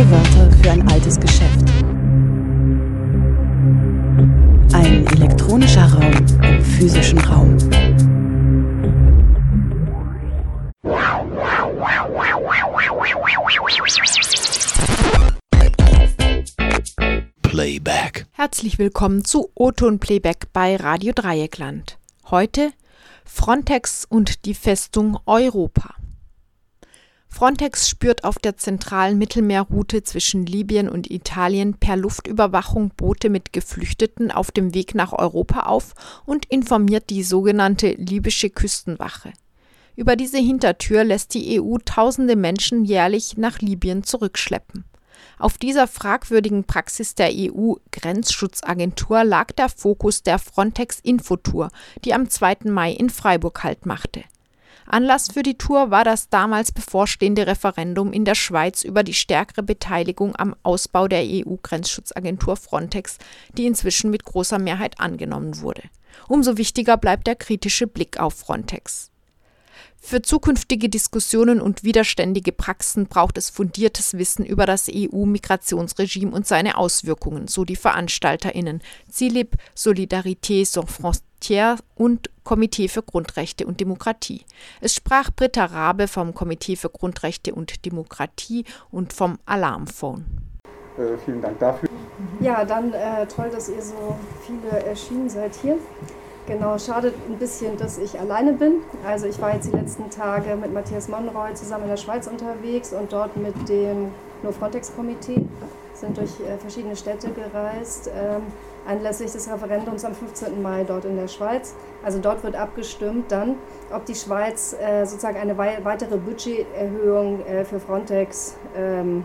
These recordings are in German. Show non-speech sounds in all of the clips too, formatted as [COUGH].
Neue Wörter für ein altes Geschäft. Ein elektronischer Raum im physischen Raum. Playback. Herzlich willkommen zu O-Ton Playback bei Radio Dreieckland. Heute Frontex und die Festung Europa. Frontex spürt auf der zentralen Mittelmeerroute zwischen Libyen und Italien per Luftüberwachung Boote mit Geflüchteten auf dem Weg nach Europa auf und informiert die sogenannte libysche Küstenwache. Über diese Hintertür lässt die EU tausende Menschen jährlich nach Libyen zurückschleppen. Auf dieser fragwürdigen Praxis der EU-Grenzschutzagentur lag der Fokus der Frontex-Infotour, die am 2. Mai in Freiburg Halt machte. Anlass für die Tour war das damals bevorstehende Referendum in der Schweiz über die stärkere Beteiligung am Ausbau der EU-Grenzschutzagentur Frontex, die inzwischen mit großer Mehrheit angenommen wurde. Umso wichtiger bleibt der kritische Blick auf Frontex. Für zukünftige Diskussionen und widerständige Praxen braucht es fundiertes Wissen über das EU-Migrationsregime und seine Auswirkungen, so die VeranstalterInnen CILIB, Solidarité Sans Frontières und Komitee für Grundrechte und Demokratie. Es sprach Britta Rabe vom Komitee für Grundrechte und Demokratie und vom Alarmphone. Äh, vielen Dank dafür. Ja, dann äh, toll, dass ihr so viele erschienen seid hier. Genau, schade ein bisschen, dass ich alleine bin. Also ich war jetzt die letzten Tage mit Matthias Monroy zusammen in der Schweiz unterwegs und dort mit dem No Frontex-Komitee, sind durch äh, verschiedene Städte gereist, ähm, anlässlich des Referendums am 15. Mai dort in der Schweiz. Also dort wird abgestimmt dann, ob die Schweiz äh, sozusagen eine wei weitere Budgeterhöhung äh, für Frontex ähm,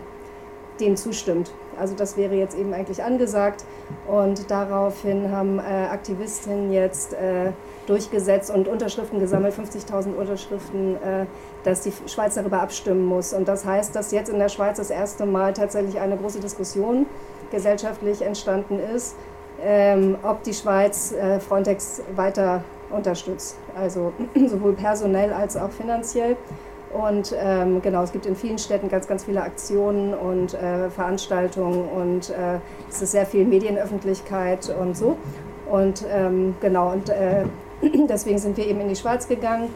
dem zustimmt. Also das wäre jetzt eben eigentlich angesagt und daraufhin haben äh, Aktivistinnen jetzt äh, durchgesetzt und Unterschriften gesammelt, 50.000 Unterschriften, äh, dass die Schweiz darüber abstimmen muss. Und das heißt, dass jetzt in der Schweiz das erste Mal tatsächlich eine große Diskussion gesellschaftlich entstanden ist, ähm, ob die Schweiz äh, Frontex weiter unterstützt, also [CLEARS THROAT] sowohl personell als auch finanziell. Und ähm, genau, es gibt in vielen Städten ganz, ganz viele Aktionen und äh, Veranstaltungen und äh, es ist sehr viel Medienöffentlichkeit und so. Und ähm, genau, und äh, [CLEARS THROAT] deswegen sind wir eben in die Schweiz gegangen.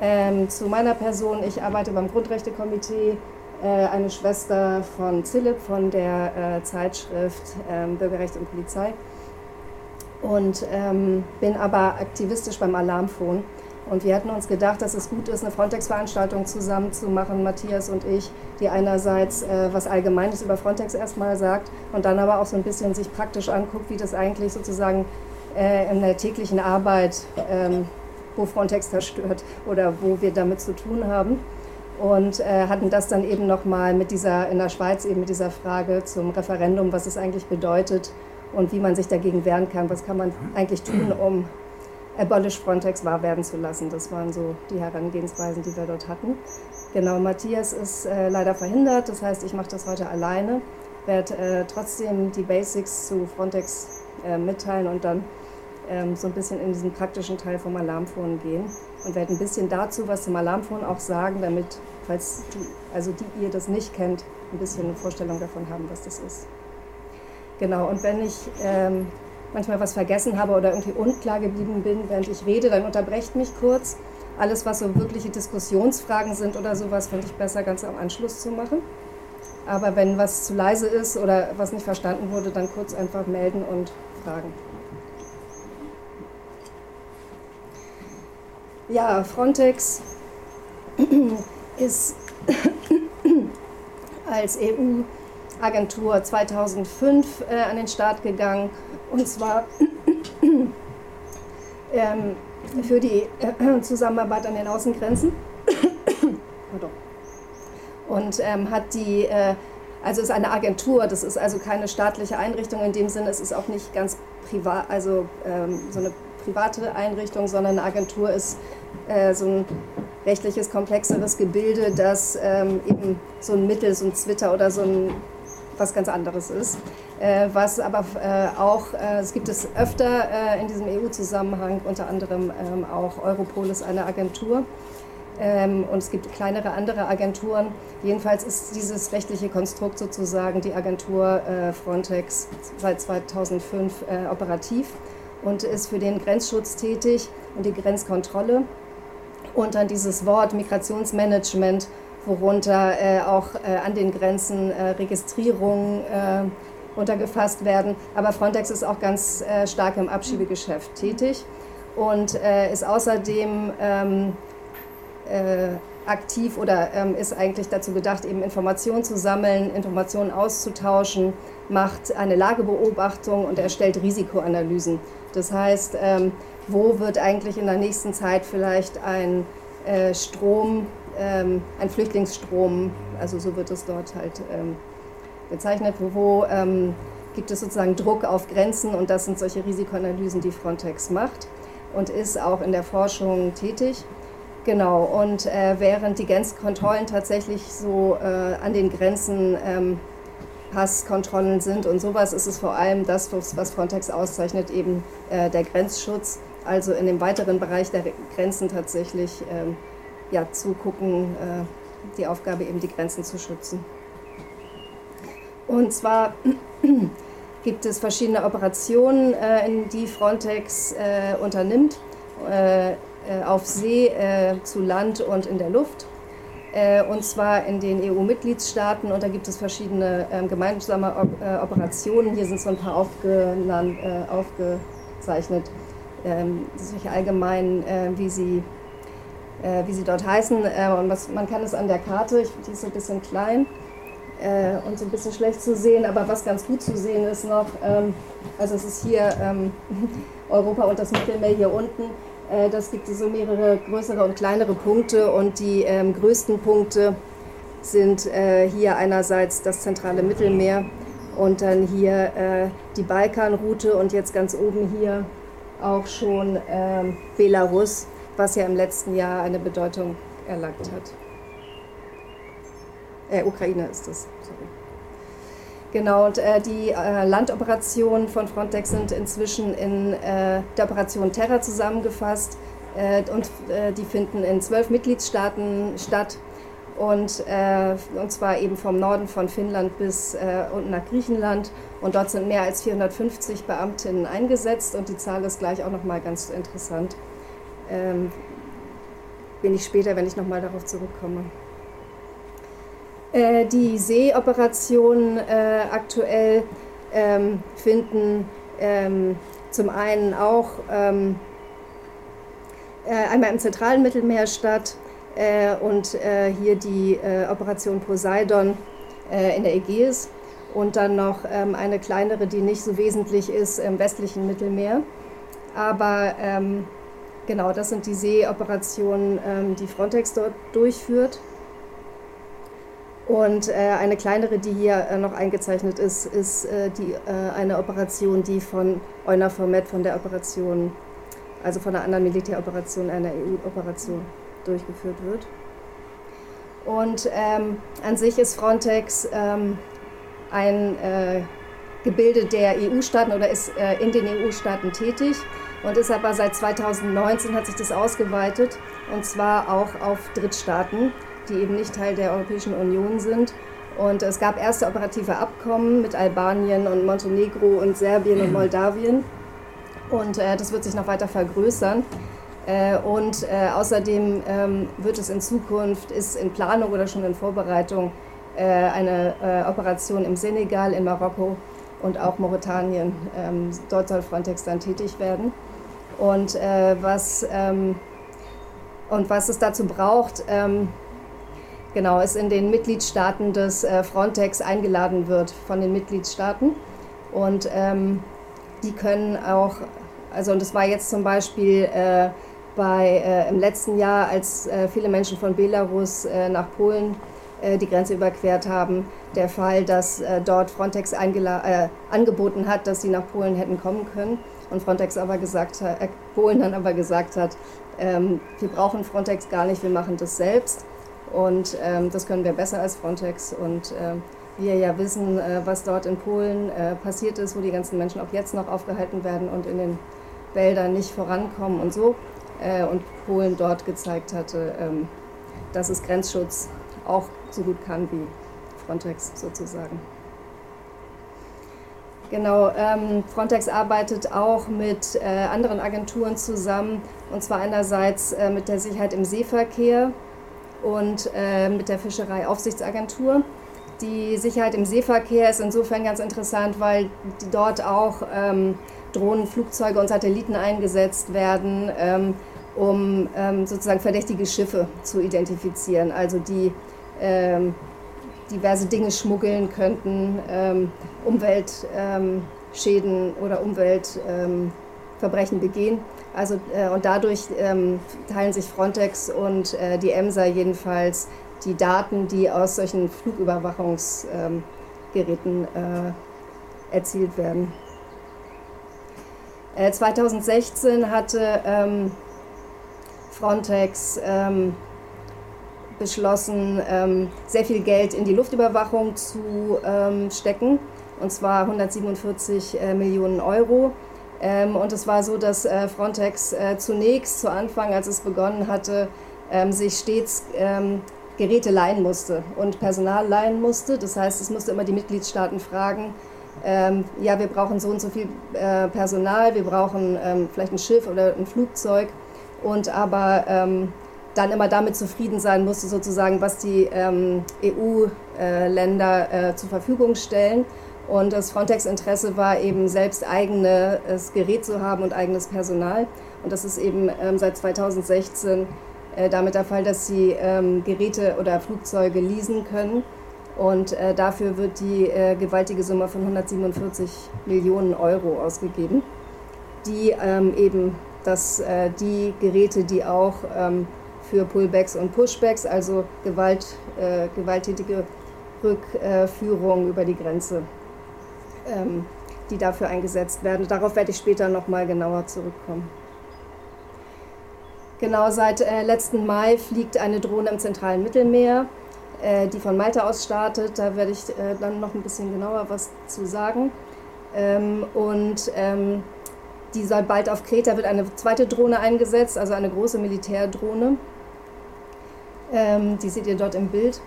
Ähm, zu meiner Person, ich arbeite beim Grundrechtekomitee, äh, eine Schwester von Zillip von der äh, Zeitschrift ähm, Bürgerrecht und Polizei und ähm, bin aber aktivistisch beim Alarmphone. Und wir hatten uns gedacht, dass es gut ist, eine Frontex-Veranstaltung zusammen zu machen, Matthias und ich, die einerseits äh, was Allgemeines über Frontex erstmal sagt und dann aber auch so ein bisschen sich praktisch anguckt, wie das eigentlich sozusagen äh, in der täglichen Arbeit, ähm, wo Frontex zerstört oder wo wir damit zu tun haben. Und äh, hatten das dann eben nochmal mit dieser, in der Schweiz eben mit dieser Frage zum Referendum, was es eigentlich bedeutet und wie man sich dagegen wehren kann, was kann man eigentlich tun, um Abolish Frontex wahr werden zu lassen. Das waren so die Herangehensweisen, die wir dort hatten. Genau, Matthias ist äh, leider verhindert, das heißt, ich mache das heute alleine, werde äh, trotzdem die Basics zu Frontex äh, mitteilen und dann ähm, so ein bisschen in diesen praktischen Teil vom Alarmphone gehen und werde ein bisschen dazu was zum Alarmphone auch sagen, damit, falls die, also die ihr das nicht kennt, ein bisschen eine Vorstellung davon haben, was das ist. Genau, und wenn ich ähm, manchmal was vergessen habe oder irgendwie unklar geblieben bin, während ich rede, dann unterbrecht mich kurz. Alles, was so wirkliche Diskussionsfragen sind oder sowas, finde ich besser ganz am Anschluss zu machen. Aber wenn was zu leise ist oder was nicht verstanden wurde, dann kurz einfach melden und fragen. Ja, Frontex ist als EU-Agentur 2005 äh, an den Start gegangen und zwar [CLEARS THROAT] ähm, für die äh, Zusammenarbeit an den Außengrenzen. [COUGHS] und ähm, hat die, äh, also ist eine Agentur, das ist also keine staatliche Einrichtung in dem Sinne, es ist auch nicht ganz privat, also ähm, so eine private Einrichtung, sondern eine Agentur ist äh, so ein rechtliches, komplexeres Gebilde, das ähm, eben so ein Mittel, so ein Twitter oder so ein was ganz anderes ist. Äh, was aber äh, auch, äh, es gibt es öfter in diesem EU-Zusammenhang, unter anderem ähm, auch Europol ist eine Agentur, Ähm, und es gibt kleinere andere Agenturen. Jedenfalls ist dieses rechtliche Konstrukt sozusagen die Agentur Frontex seit 2005 äh, operativ und ist für den Grenzschutz tätig und die Grenzkontrolle. Und dann dieses Wort Migrationsmanagement, worunter auch an den Grenzen Registrierungen äh, untergefasst werden. Aber Frontex ist auch ganz äh, stark im Abschiebegeschäft tätig und äh, ist außerdem ähm, aktiv oder ähm, ist eigentlich dazu gedacht, eben Informationen zu sammeln, Informationen auszutauschen, macht eine Lagebeobachtung und erstellt Risikoanalysen. Das heißt, ähm, wo wird eigentlich in der nächsten Zeit vielleicht ein äh, Strom, ähm, ein Flüchtlingsstrom, also so wird es dort halt ähm, bezeichnet, wo, ähm, gibt es sozusagen Druck auf Grenzen und das sind solche Risikoanalysen, die Frontex macht und ist auch in der Forschung tätig. Genau, und äh, während die Grenzkontrollen tatsächlich so äh, an den Grenzen ähm, Passkontrollen sind und sowas, ist es vor allem das, was Frontex auszeichnet, eben äh, der Grenzschutz also in dem weiteren Bereich der Grenzen tatsächlich ähm, ja, zugucken, äh, die Aufgabe eben die Grenzen zu schützen. Und zwar [CLEARS THROAT] gibt es verschiedene Operationen, äh, in die Frontex äh, unternimmt, äh, äh, auf See, äh, zu Land und in der Luft. Und zwar in den EU-Mitgliedstaaten und da gibt es verschiedene ähm, gemeinsame Operationen. Hier sind so ein paar aufgenannt, aufgezeichnet ähm, solche allgemeinen, äh, wie, sie, äh, wie sie dort heißen. Äh, und was, man kann es an der Karte, ich, die ist so ein bisschen klein äh, und so ein bisschen schlecht zu sehen, aber was ganz gut zu sehen ist noch, ähm, also es ist hier ähm, [LAUGHS] Europa und das Mittelmeer hier unten. Äh, das gibt so mehrere größere und kleinere Punkte und die ähm, größten Punkte sind äh, hier einerseits das zentrale Mittelmeer und dann hier die Balkanroute und jetzt ganz oben hier auch schon ähm, Belarus, was ja im letzten Jahr eine Bedeutung erlangt hat. Äh, Ukraine ist das, sorry. Genau, und äh, die äh, Landoperationen von Frontex sind inzwischen in äh, der Operation Terra zusammengefasst äh, und äh, die finden in zwölf Mitgliedstaaten statt und, und zwar eben vom Norden von Finnland bis unten nach Griechenland. Und dort sind mehr als 450 Beamtinnen eingesetzt und die Zahl ist gleich auch nochmal ganz interessant. Ähm, bin ich später, wenn ich nochmal darauf zurückkomme. Äh, die Seeoperationen äh, aktuell ähm, finden ähm, zum einen auch ähm, äh, einmal im zentralen Mittelmeer statt, äh, und äh, hier die Operation Poseidon in der Ägäis und dann noch ähm, eine kleinere, die nicht so wesentlich ist im westlichen Mittelmeer. Aber ähm, genau, das sind die Seeoperationen, ähm, die Frontex dort durchführt. Und äh, eine kleinere, die hier äh, noch eingezeichnet ist, ist äh, die, eine Operation, die von EUNAVFOR von der Operation, also von einer anderen Militäroperation, einer EU-Operation durchgeführt wird. Und ähm, an sich ist Frontex ähm, ein äh, Gebilde der EU-Staaten oder ist äh, in den EU-Staaten tätig und ist aber seit 2019 hat sich das ausgeweitet und zwar auch auf Drittstaaten, die eben nicht Teil der Europäischen Union sind. Und es gab erste operative Abkommen mit Albanien und Montenegro und Serbien und Moldawien. Und äh, das wird sich noch weiter vergrößern. Äh, und äh, außerdem ähm, wird es in Zukunft, ist in Planung oder schon in Vorbereitung äh, eine Operation im Senegal, in Marokko und auch Mauretanien. Ähm, dort soll Frontex dann tätig werden. Und was, ähm, und was es dazu braucht, genau, ist in den Mitgliedstaaten des Frontex eingeladen wird von den Mitgliedstaaten. Und die können auch, also und das war jetzt zum Beispiel bei, äh, im letzten Jahr, als äh, viele Menschen von Belarus äh, nach Polen äh, die Grenze überquert haben, der Fall, dass äh, dort Frontex äh, angeboten hat, dass sie nach Polen hätten kommen können und Frontex aber gesagt hat, Polen dann aber gesagt hat, ähm, wir brauchen Frontex gar nicht, wir machen das selbst und ähm, das können wir besser als Frontex und wir ja wissen, was dort in Polen passiert ist, wo die ganzen Menschen auch jetzt noch aufgehalten werden und in den Wäldern nicht vorankommen und so äh, und Polen dort gezeigt hatte, ähm, dass es Grenzschutz auch so gut kann wie Frontex sozusagen. Genau, ähm, Frontex arbeitet auch mit äh, anderen Agenturen zusammen, und zwar einerseits äh, mit der Sicherheit im Seeverkehr und äh, mit der Fischereiaufsichtsagentur. Die Sicherheit im Seeverkehr ist insofern ganz interessant, weil dort auch ähm, Drohnen, Flugzeuge und Satelliten eingesetzt werden, ähm, um ähm, sozusagen verdächtige Schiffe zu identifizieren, also die ähm, diverse Dinge schmuggeln könnten, ähm, Umweltschäden ähm, oder Umweltverbrechen begehen. Also, äh, und dadurch ähm, teilen sich Frontex und äh, die EMSA jedenfalls die Daten, die aus solchen Flugüberwachungsgeräten äh, erzielt werden. 2016 äh, hatte ähm, Frontex ähm, beschlossen, ähm, sehr viel Geld in die Luftüberwachung zu ähm, stecken, und zwar 147 äh, Millionen Euro. Ähm, und es war so, dass äh, Frontex äh, zunächst zu Anfang, als es begonnen hatte, ähm, sich stets ähm, Geräte leihen musste und Personal leihen musste. Das heißt, es musste immer die Mitgliedstaaten fragen, ja, wir brauchen so und so viel äh, Personal, wir brauchen vielleicht ein Schiff oder ein Flugzeug und aber dann immer damit zufrieden sein musste, sozusagen, was die EU-Länder zur Verfügung stellen. Und das Frontex-Interesse war eben selbst eigenes Gerät zu haben und eigenes Personal. Und das ist eben ähm, seit 2016 äh, damit der Fall, dass sie ähm, Geräte oder Flugzeuge leasen können. Und äh, dafür wird die äh, gewaltige Summe von 147 Millionen Euro ausgegeben, die ähm, eben dass die Geräte, die auch für Pullbacks und Pushbacks, also Gewalt, gewalttätige Rückführung über die Grenze, ähm, die dafür eingesetzt werden. Darauf werde ich später nochmal genauer zurückkommen. Genau seit äh, letzten Mai fliegt eine Drohne im zentralen Mittelmeer, äh, die von Malta aus startet. Da werde ich äh, dann noch ein bisschen genauer was zu sagen. Ähm, und ähm, die soll bald auf Kreta wird eine zweite Drohne eingesetzt, also eine große Militärdrohne. Ähm, die seht ihr dort im Bild.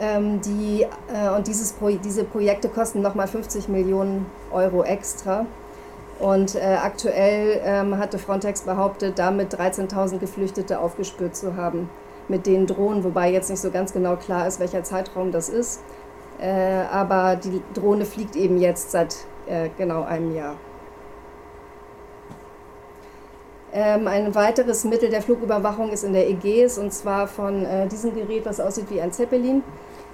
Ähm, die, äh, und dieses Pro diese Projekte kosten nochmal 50 Millionen Euro extra. Und äh, aktuell ähm, hatte Frontex behauptet, damit 13.000 Geflüchtete aufgespürt zu haben mit den Drohnen, wobei jetzt nicht so ganz genau klar ist, welcher Zeitraum das ist. Äh, aber die Drohne fliegt eben jetzt seit äh, genau einem Jahr. Ähm, ein weiteres Mittel der Flugüberwachung ist in der Ägäis und zwar von äh, diesem Gerät, was aussieht wie ein Zeppelin,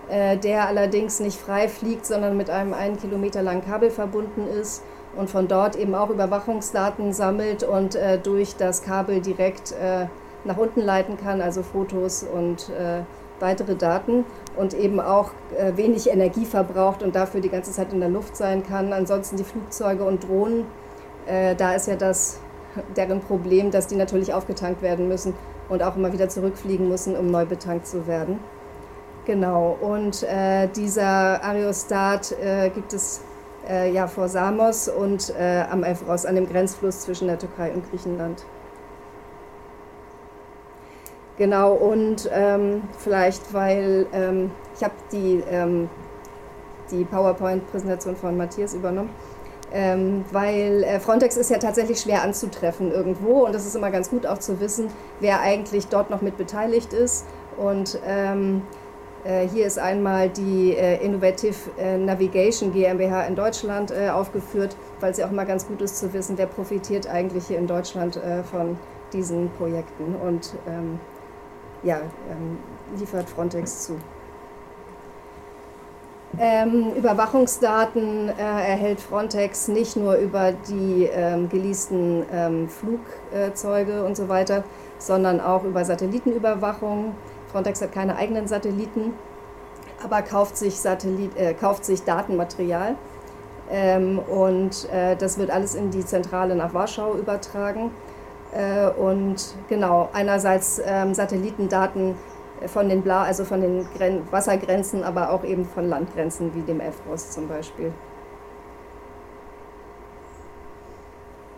der allerdings nicht frei fliegt, sondern mit einem einen Kilometer langen Kabel verbunden ist und von dort eben auch Überwachungsdaten sammelt und äh, durch das Kabel direkt äh, nach unten leiten kann, also Fotos und äh, weitere Daten und eben auch äh, wenig Energie verbraucht und dafür die ganze Zeit in der Luft sein kann. Ansonsten die Flugzeuge und Drohnen, da ist ja das [LAUGHS] deren Problem, dass die natürlich aufgetankt werden müssen und auch immer wieder zurückfliegen müssen, um neu betankt zu werden. Genau, und äh, dieser Aerostat äh, gibt es äh, ja vor Samos und äh, am Evros, an dem Grenzfluss zwischen der Türkei und Griechenland. Genau, und ähm, vielleicht, weil ähm, ich habe die, ähm, die PowerPoint-Präsentation von Matthias übernommen ähm, weil äh, Frontex ist ja tatsächlich schwer anzutreffen irgendwo und das ist immer ganz gut auch zu wissen, wer eigentlich dort noch mit beteiligt ist. Und ähm, äh, hier ist einmal die äh, Innovative äh, Navigation GmbH in Deutschland äh, aufgeführt, weil es ja auch mal ganz gut ist zu wissen, wer profitiert eigentlich hier in Deutschland äh, von diesen Projekten und ähm, ja, ähm, liefert Frontex zu. Ähm, Überwachungsdaten äh, erhält Frontex nicht nur über die ähm, geleasten ähm, Flugzeuge und so weiter, sondern auch über Satellitenüberwachung. Frontex hat keine eigenen Satelliten, aber kauft sich, Satellit, äh, kauft sich Datenmaterial. Ähm, und äh, das wird alles in die Zentrale nach Warschau übertragen. Äh, und genau, einerseits ähm, Satellitendaten von den Bla, also von den Gren Wassergrenzen, aber auch eben von Landgrenzen wie dem Evros zum Beispiel.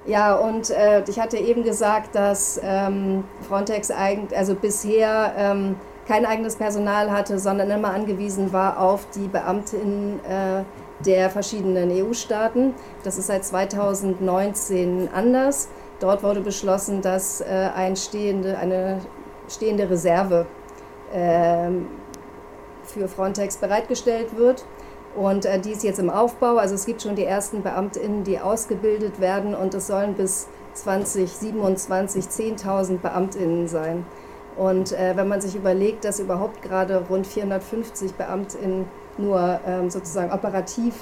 Ja, und äh, ich hatte eben gesagt, dass ähm, Frontex eigentlich, also bisher ähm, kein eigenes Personal hatte, sondern immer angewiesen war auf die Beamtinnen äh, der verschiedenen EU-Staaten. Das ist seit 2019 anders. Dort wurde beschlossen, dass äh, ein stehende, eine stehende Reserve äh, für Frontex bereitgestellt wird. Und äh, die ist jetzt im Aufbau. Also es gibt schon die ersten BeamtInnen, die ausgebildet werden und es sollen bis 2027 10.000 BeamtInnen sein. Und äh, wenn man sich überlegt, dass überhaupt gerade rund 450 BeamtInnen nur ähm, sozusagen operativ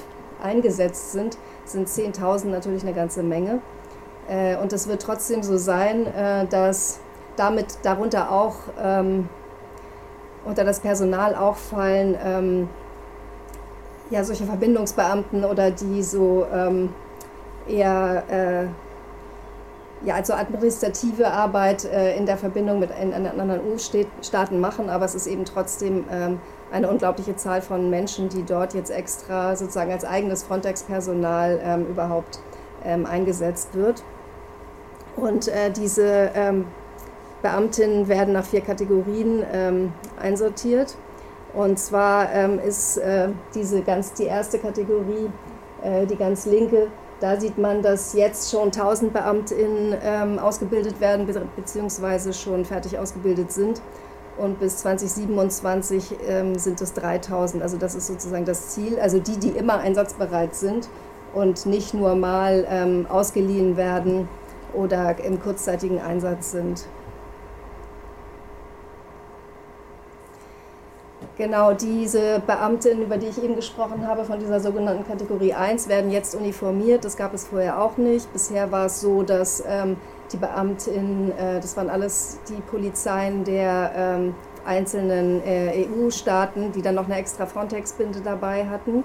eingesetzt sind, sind 10.000 natürlich eine ganze Menge. Äh, und es wird trotzdem so sein, äh, dass damit darunter auch ähm, unter das Personal auch fallen ähm, ja, solche Verbindungsbeamten oder die so ähm, eher äh, ja, also administrative Arbeit äh, in der Verbindung mit in, in anderen EU-Staaten machen, aber es ist eben trotzdem ähm, eine unglaubliche Zahl von Menschen, die dort jetzt extra sozusagen als eigenes Frontex-Personal ähm, überhaupt ähm, eingesetzt wird. Und äh, diese ähm, Beamtinnen werden nach vier Kategorien ähm, einsortiert. Und zwar ähm, ist äh, diese ganz die erste Kategorie, äh, die ganz linke, da sieht man, dass jetzt schon 1000 BeamtInnen ähm, ausgebildet werden, beziehungsweise schon fertig ausgebildet sind. Und bis 2027 ähm, sind es 3000. Also das ist sozusagen das Ziel. Also die, die immer einsatzbereit sind und nicht nur mal ähm, ausgeliehen werden oder im kurzzeitigen Einsatz sind. Genau, diese Beamtinnen, über die ich eben gesprochen habe, von dieser sogenannten Kategorie 1, werden jetzt uniformiert. Das gab es vorher auch nicht. Bisher war es so, dass ähm, die Beamtinnen, äh, das waren alles die Polizeien der ähm, einzelnen äh, EU-Staaten, die dann noch eine extra Frontex-Binde dabei hatten.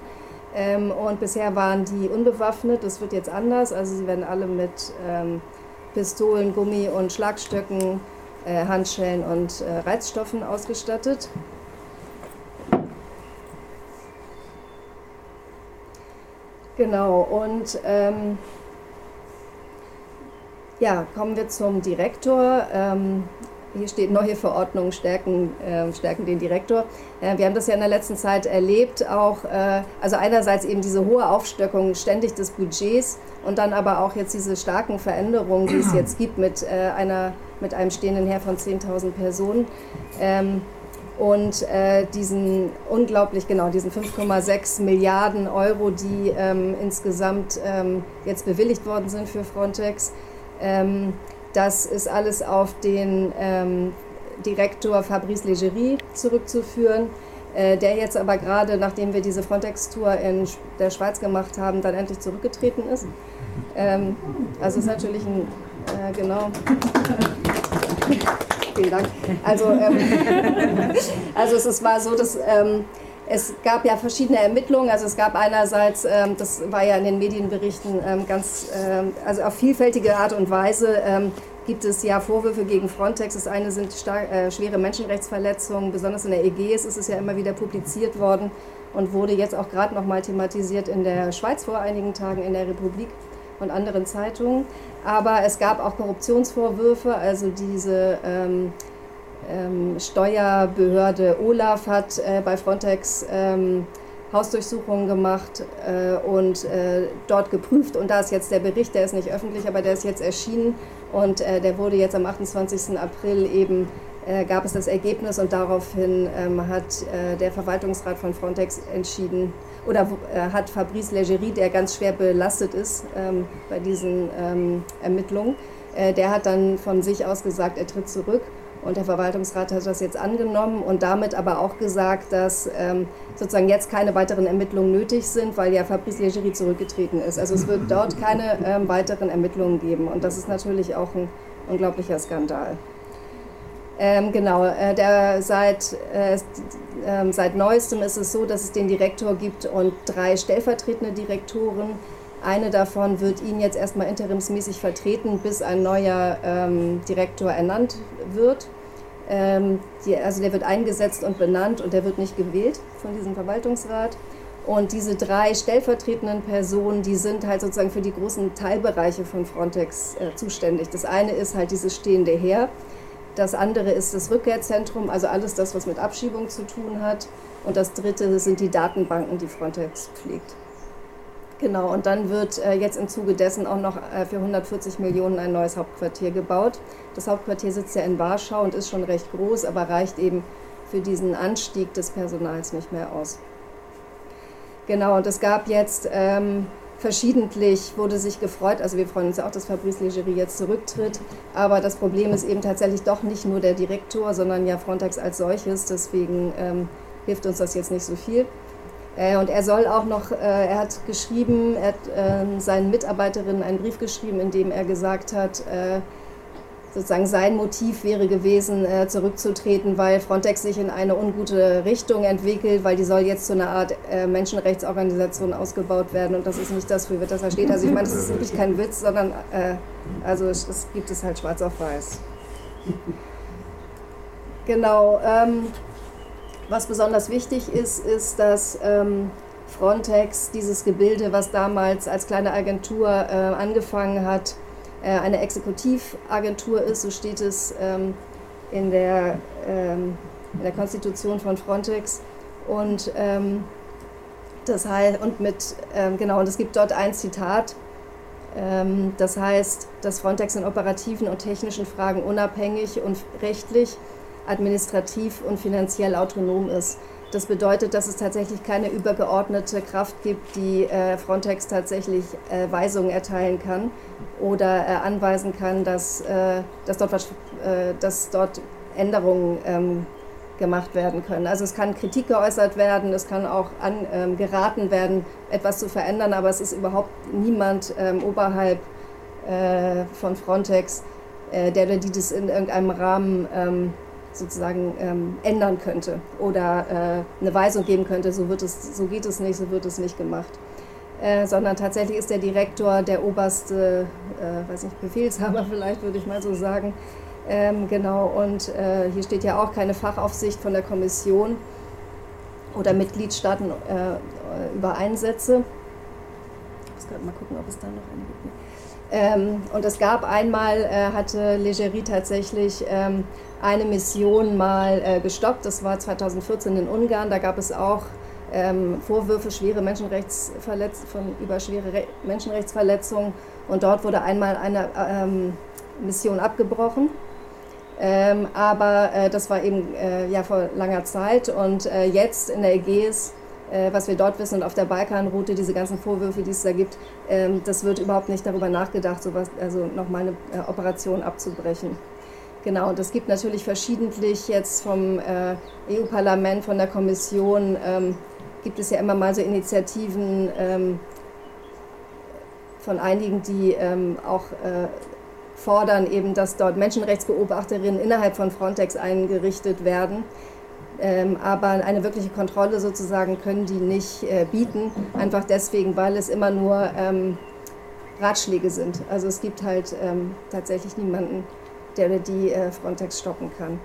Ähm, und bisher waren die unbewaffnet. Das wird jetzt anders. Also sie werden alle mit ähm, Pistolen, Gummi und Schlagstöcken, äh, Handschellen und äh, Reizstoffen ausgestattet. Genau, und ähm, ja, kommen wir zum Direktor. Ähm, hier steht neue Verordnungen stärken, äh, stärken den Direktor. Äh, wir haben das ja in der letzten Zeit erlebt, auch, äh, also einerseits eben diese hohe Aufstockung ständig des Budgets und dann aber auch jetzt diese starken Veränderungen, die es jetzt gibt mit, äh, einer, mit einem stehenden Heer von 10.000 Personen. Ähm, und äh, diesen unglaublich genau diesen 5,6 Milliarden Euro, die ähm, insgesamt ähm, jetzt bewilligt worden sind für Frontex. Ähm, das ist alles auf den ähm, Direktor Fabrice Legerie zurückzuführen, äh, der jetzt aber gerade, nachdem wir diese Frontex-Tour in der Schweiz gemacht haben, dann endlich zurückgetreten ist. Ähm, also ist natürlich ein, äh, genau. [LAUGHS] Vielen Dank. Also, ähm, [LAUGHS] also es war so, dass ähm, es gab ja verschiedene Ermittlungen. Also es gab einerseits, ähm, das war ja in den Medienberichten ähm, ganz, ähm, also auf vielfältige Art und Weise ähm, gibt es ja Vorwürfe gegen Frontex. Das eine sind äh, schwere Menschenrechtsverletzungen, besonders in der Ägäis ist es ja immer wieder publiziert worden und wurde jetzt auch gerade noch mal thematisiert in der Schweiz vor einigen Tagen in der Republik und anderen Zeitungen. Aber es gab auch Korruptionsvorwürfe, also diese ähm, ähm, Steuerbehörde Olaf hat äh, bei Frontex ähm, Hausdurchsuchungen gemacht äh, und äh, dort geprüft. Und da ist jetzt der Bericht, der ist nicht öffentlich, aber der ist jetzt erschienen und äh, der wurde jetzt am 28. April eben äh, gab es das Ergebnis und daraufhin ähm, hat äh, der Verwaltungsrat von Frontex entschieden, oder äh, hat Fabrice Legerie, der ganz schwer belastet ist ähm, bei diesen ähm, Ermittlungen, äh, der hat dann von sich aus gesagt, er tritt zurück. Und der Verwaltungsrat hat das jetzt angenommen und damit aber auch gesagt, dass ähm, sozusagen jetzt keine weiteren Ermittlungen nötig sind, weil ja Fabrice Legerie zurückgetreten ist. Also es wird dort keine ähm, weiteren Ermittlungen geben. Und das ist natürlich auch ein unglaublicher Skandal. Ähm, genau, äh, der seit, äh, äh, seit neuestem ist es so, dass es den Direktor gibt und drei stellvertretende Direktoren. Eine davon wird ihn jetzt erstmal interimsmäßig vertreten, bis ein neuer ähm, Direktor ernannt wird. Ähm, die, also der wird eingesetzt und benannt und der wird nicht gewählt von diesem Verwaltungsrat. Und diese drei stellvertretenden Personen, die sind halt sozusagen für die großen Teilbereiche von Frontex äh, zuständig. Das eine ist halt dieses stehende Heer Das andere ist das Rückkehrzentrum, also alles das, was mit Abschiebung zu tun hat. Und das dritte sind die Datenbanken, die Frontex pflegt. Genau, und dann wird äh, jetzt im Zuge dessen auch noch äh, für 140 Millionen ein neues Hauptquartier gebaut. Das Hauptquartier sitzt ja in Warschau und ist schon recht groß, aber reicht eben für diesen Anstieg des Personals nicht mehr aus. Genau, und es gab jetzt ähm, verschiedentlich, wurde sich gefreut, also wir freuen uns ja auch, dass Fabrice Legerie jetzt zurücktritt, aber das Problem ist eben tatsächlich doch nicht nur der Direktor, sondern ja Frontex als solches, deswegen ähm, hilft uns das jetzt nicht so viel. Äh, und er soll auch noch, äh, er hat geschrieben, er hat äh, seinen Mitarbeiterinnen einen Brief geschrieben, in dem er gesagt hat, äh, sozusagen sein Motiv wäre gewesen, äh, zurückzutreten, weil Frontex sich in eine ungute Richtung entwickelt, weil die soll jetzt zu einer Art äh, Menschenrechtsorganisation ausgebaut werden und das ist nicht das, wofür das da steht. Also ich meine, das ist wirklich kein Witz, sondern also es gibt es halt schwarz auf weiß. Genau. Ähm, was besonders wichtig ist, ist, dass ähm, Frontex, dieses Gebilde, was damals als kleine Agentur äh, angefangen hat, äh, eine Exekutivagentur ist, so steht es ähm, in, der, ähm, in der Konstitution von Frontex. Und ähm, das heißt, und mit, ähm, genau, und es gibt dort ein Zitat, ähm, das heißt, dass Frontex in operativen und technischen Fragen unabhängig und rechtlich administrativ und finanziell autonom ist. Das bedeutet, dass es tatsächlich keine übergeordnete Kraft gibt, die äh, Frontex tatsächlich äh, Weisungen erteilen kann oder äh, anweisen kann, dass, äh, dass, dort, was, äh, dass dort Änderungen ähm, gemacht werden können. Also es kann Kritik geäußert werden, es kann auch an, ähm, geraten werden, etwas zu verändern, aber es ist überhaupt niemand ähm, oberhalb äh, von Frontex, der oder die das in irgendeinem Rahmen ähm, sozusagen ähm, ändern könnte oder äh, eine Weisung geben könnte, so, wird es, so geht es nicht, so wird es nicht gemacht. Äh, sondern tatsächlich ist der Direktor der oberste, äh, weiß nicht, Befehlshaber [LAUGHS] vielleicht, würde ich mal so sagen. Ähm, genau, und äh, hier steht ja auch keine Fachaufsicht von der Kommission oder Mitgliedstaaten äh, über Einsätze. Ich muss gerade mal gucken, ob es da noch eine gibt. Ähm, und es gab einmal, äh, hatte Legerie tatsächlich ähm, eine Mission mal äh, gestoppt. Das war 2014 in Ungarn. Da gab es auch ähm, Vorwürfe schwere Menschenrechtsverletz von, über schwere Re Menschenrechtsverletzungen. Und dort wurde einmal eine ähm, Mission abgebrochen. Ähm, aber äh, das war eben äh, ja vor langer Zeit. Und äh, jetzt in der Ägäis was wir dort wissen und auf der Balkanroute, diese ganzen Vorwürfe, die es da gibt, ähm, das wird überhaupt nicht darüber nachgedacht, sowas, also nochmal eine äh, Operation abzubrechen. Genau, und es gibt natürlich verschiedentlich jetzt vom äh, EU-Parlament, von der Kommission, ähm, gibt es ja immer mal so Initiativen ähm, von einigen, die auch äh, fordern, eben, dass dort Menschenrechtsbeobachterinnen innerhalb von Frontex eingerichtet werden. Ähm, aber eine wirkliche Kontrolle sozusagen können die nicht äh, bieten, einfach deswegen, weil es immer nur ähm, Ratschläge sind. Also es gibt halt ähm, tatsächlich niemanden, der oder die äh, Frontex stoppen kann.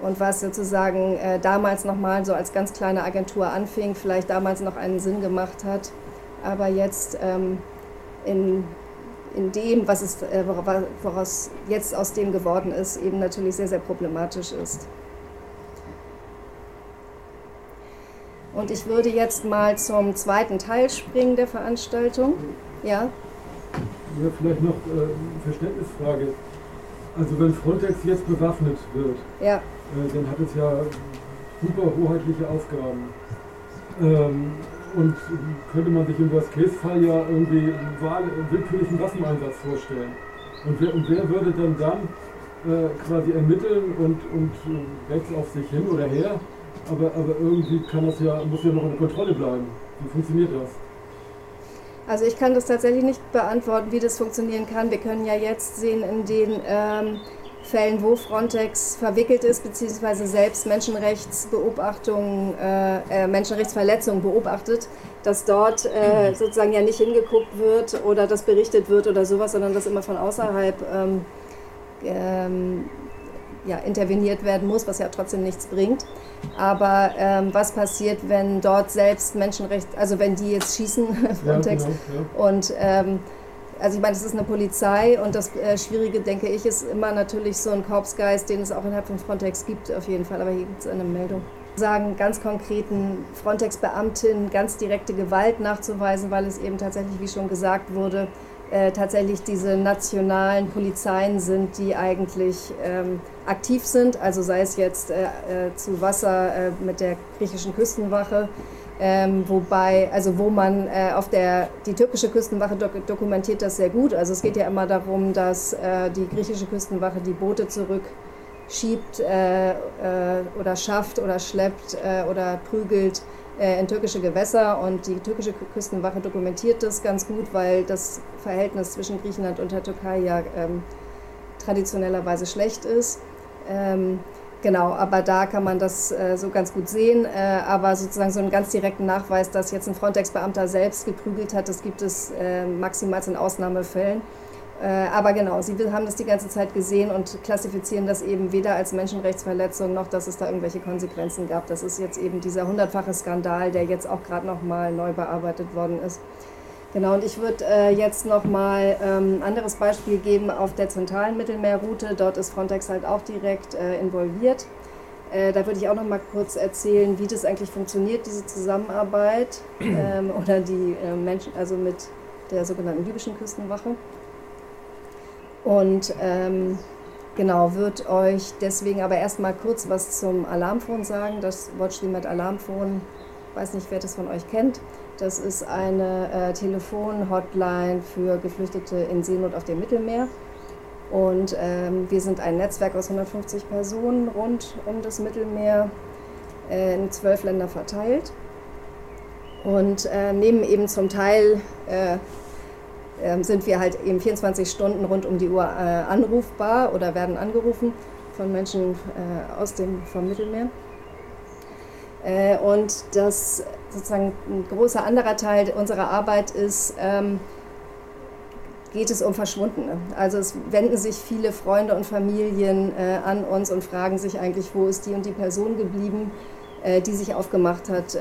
Und was sozusagen äh, damals nochmal so als ganz kleine Agentur anfing, vielleicht damals noch einen Sinn gemacht hat, aber jetzt ähm, in, in dem, was es, äh, woraus jetzt aus dem geworden ist, eben natürlich sehr, sehr problematisch ist. Und ich würde jetzt mal zum zweiten Teil springen der Veranstaltung. Ja? Ja, vielleicht noch äh, Verständnisfrage. Also wenn Frontex jetzt bewaffnet wird, ja. äh, dann hat es ja super hoheitliche Aufgaben. Ähm, und könnte man sich im Worst-Case-Fall ja irgendwie einen willkürlichen Waffeneinsatz vorstellen. Und wer, und wer würde dann dann äh, quasi ermitteln und, und äh, rechts auf sich hin oder her aber, aber irgendwie kann das ja, muss ja noch in der Kontrolle bleiben. Wie funktioniert das? Also ich kann das tatsächlich nicht beantworten, wie das funktionieren kann. Wir können ja jetzt sehen in den ähm, Fällen, wo Frontex verwickelt ist, beziehungsweise selbst Menschenrechtsbeobachtungen, äh, äh, Menschenrechtsverletzungen beobachtet, dass dort äh, sozusagen ja nicht hingeguckt wird oder das berichtet wird oder sowas, sondern dass immer von außerhalb ähm, ähm, ja, interveniert werden muss, was ja trotzdem nichts bringt. Aber ähm, was passiert, wenn dort selbst Menschenrecht, also wenn die jetzt schießen, [LAUGHS] Frontex, ja, genau, ja. und ähm, also ich meine, es ist eine Polizei und das äh, Schwierige, denke ich, ist immer natürlich so ein Korpsgeist, den es auch innerhalb von Frontex gibt, auf jeden Fall. Aber hier gibt es eine Meldung. Sagen ganz konkreten Frontex-Beamtinnen ganz direkte Gewalt nachzuweisen, weil es eben tatsächlich, wie schon gesagt wurde, äh, tatsächlich diese nationalen Polizeien sind, die eigentlich ähm, aktiv sind. Also sei es jetzt äh, äh zu Wasser äh, mit der griechischen Küstenwache ähm, wobei, also wo man auf der, die türkische Küstenwache dok dokumentiert das sehr gut. Also es geht ja immer darum, dass die griechische Küstenwache die Boote zurückschiebt oder schafft oder schleppt oder prügelt in türkische Gewässer und die türkische Küstenwache dokumentiert das ganz gut, weil das Verhältnis zwischen Griechenland und der Türkei ja ähm, traditionellerweise schlecht ist. Ähm, Genau, aber da kann man das äh, so ganz gut sehen. Äh, aber sozusagen so einen ganz direkten Nachweis, dass jetzt ein Frontex-Beamter selbst geprügelt hat, das gibt es äh, maximal in Ausnahmefällen. Äh, aber genau, sie haben das die ganze Zeit gesehen und klassifizieren das eben weder als Menschenrechtsverletzung noch, dass es da irgendwelche Konsequenzen gab. Das ist jetzt eben dieser hundertfache Skandal, der jetzt auch gerade nochmal neu bearbeitet worden ist. Genau, und ich würde äh, jetzt nochmal ähm, ein anderes Beispiel geben auf der zentralen Mittelmeerroute. Dort ist Frontex halt auch direkt äh, involviert. Äh, da würde ich auch noch mal kurz erzählen, wie das eigentlich funktioniert, diese Zusammenarbeit [CLEARS THROAT] ähm, oder die äh, Menschen, also mit der sogenannten libyschen Küstenwache. Und ähm, genau, wird euch deswegen aber erstmal kurz was zum Alarmphone sagen. Das Watchstream mit Alarmphone, weiß nicht, wer das von euch kennt. Das ist eine äh, Telefon-Hotline für Geflüchtete in Seenot auf dem Mittelmeer. Und ähm, wir sind ein Netzwerk aus 150 Personen rund um das Mittelmeer äh, in zwölf Länder verteilt. Und äh, nehmen eben zum Teil, äh, sind wir halt eben 24 Stunden rund um die Uhr äh, anrufbar oder werden angerufen von Menschen äh, aus dem, vom Mittelmeer. Äh, und das sozusagen ein großer anderer Teil unserer Arbeit ist, ähm, geht es um Verschwundene. Also es wenden sich viele Freunde und Familien an uns und fragen sich eigentlich, wo ist die und die Person geblieben, die sich aufgemacht hat,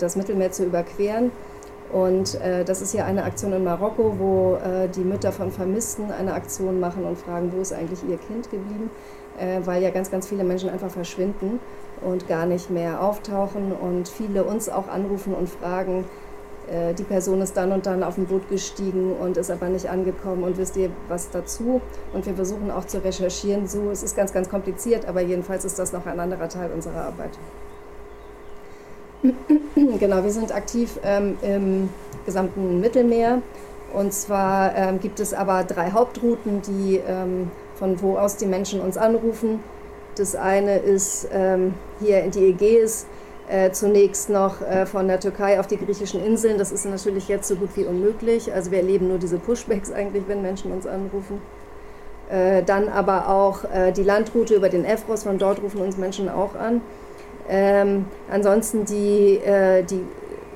das Mittelmeer zu überqueren. Und äh, das ist ja eine Aktion in Marokko, wo äh, die Mütter von Vermissten eine Aktion machen und fragen, wo ist eigentlich ihr Kind geblieben, weil ja ganz, ganz viele Menschen einfach verschwinden und gar nicht mehr auftauchen und viele uns auch anrufen und fragen, äh, die Person ist dann und dann auf dem Boot gestiegen und ist aber nicht angekommen und wisst ihr was dazu? Und wir versuchen auch zu recherchieren. So, es ist ganz, ganz kompliziert, aber jedenfalls ist das noch ein anderer Teil unserer Arbeit. [CLEARS THROAT] genau, wir sind aktiv ähm, im gesamten Mittelmeer. Und zwar ähm, gibt es aber drei Hauptrouten, die, ähm, von wo aus die Menschen uns anrufen. Das eine ist ähm, hier in die Ägäis, äh, zunächst noch äh, von der Türkei auf die griechischen Inseln. Das ist natürlich jetzt so gut wie unmöglich. Also wir erleben nur diese Pushbacks eigentlich, wenn Menschen uns anrufen. Äh, dann aber auch äh, die Landroute über den Evros, von dort rufen uns Menschen auch an. Ähm, ansonsten die, äh, die,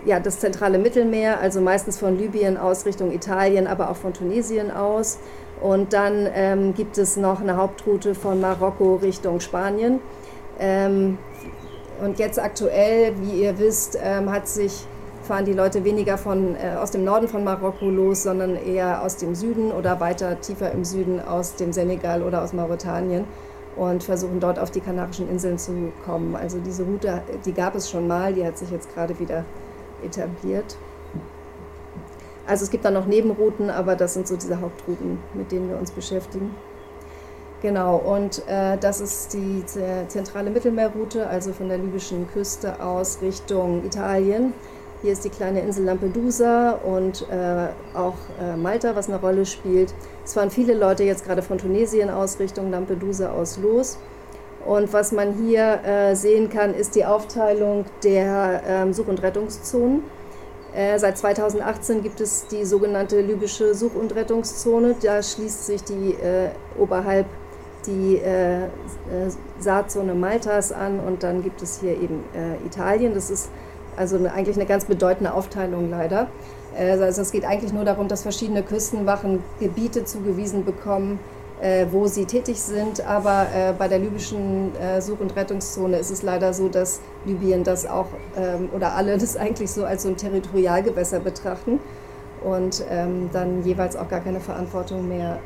ja, das zentrale Mittelmeer, also meistens von Libyen aus Richtung Italien, aber auch von Tunesien aus. Und dann ähm, gibt es noch eine Hauptroute von Marokko Richtung Spanien. Ähm, und jetzt aktuell, wie ihr wisst, ähm, hat sich, fahren die Leute weniger von, äh, aus dem Norden von Marokko los, sondern eher aus dem Süden oder weiter tiefer im Süden aus dem Senegal oder aus Mauretanien und versuchen dort auf die Kanarischen Inseln zu kommen. Also diese Route, die gab es schon mal, die hat sich jetzt gerade wieder etabliert. Also es gibt dann noch Nebenrouten, aber das sind so diese Hauptrouten, mit denen wir uns beschäftigen. Genau, und äh, das ist die zentrale Mittelmeerroute, also von der libyschen Küste aus Richtung Italien. Hier ist die kleine Insel Lampedusa und äh, auch äh, Malta, was eine Rolle spielt. Es fahren viele Leute jetzt gerade von Tunesien aus Richtung Lampedusa aus los. Und was man hier äh, sehen kann, ist die Aufteilung der ähm, Such- und Rettungszonen. Äh, seit 2018 gibt es die sogenannte libysche Such- und Rettungszone. Da schließt sich die äh, oberhalb die äh, äh, Saatzone Maltas an und dann gibt es hier eben Italien. Das ist also eigentlich eine ganz bedeutende Aufteilung leider. Äh, also es geht eigentlich nur darum, dass verschiedene Küstenwachen Gebiete zugewiesen bekommen, äh, wo sie tätig sind. Aber äh, bei der libyschen Such- und Rettungszone ist es leider so, dass Libyen das auch ähm, oder alle das eigentlich so als so ein Territorialgewässer betrachten. und ähm, dann jeweils auch gar keine Verantwortung mehr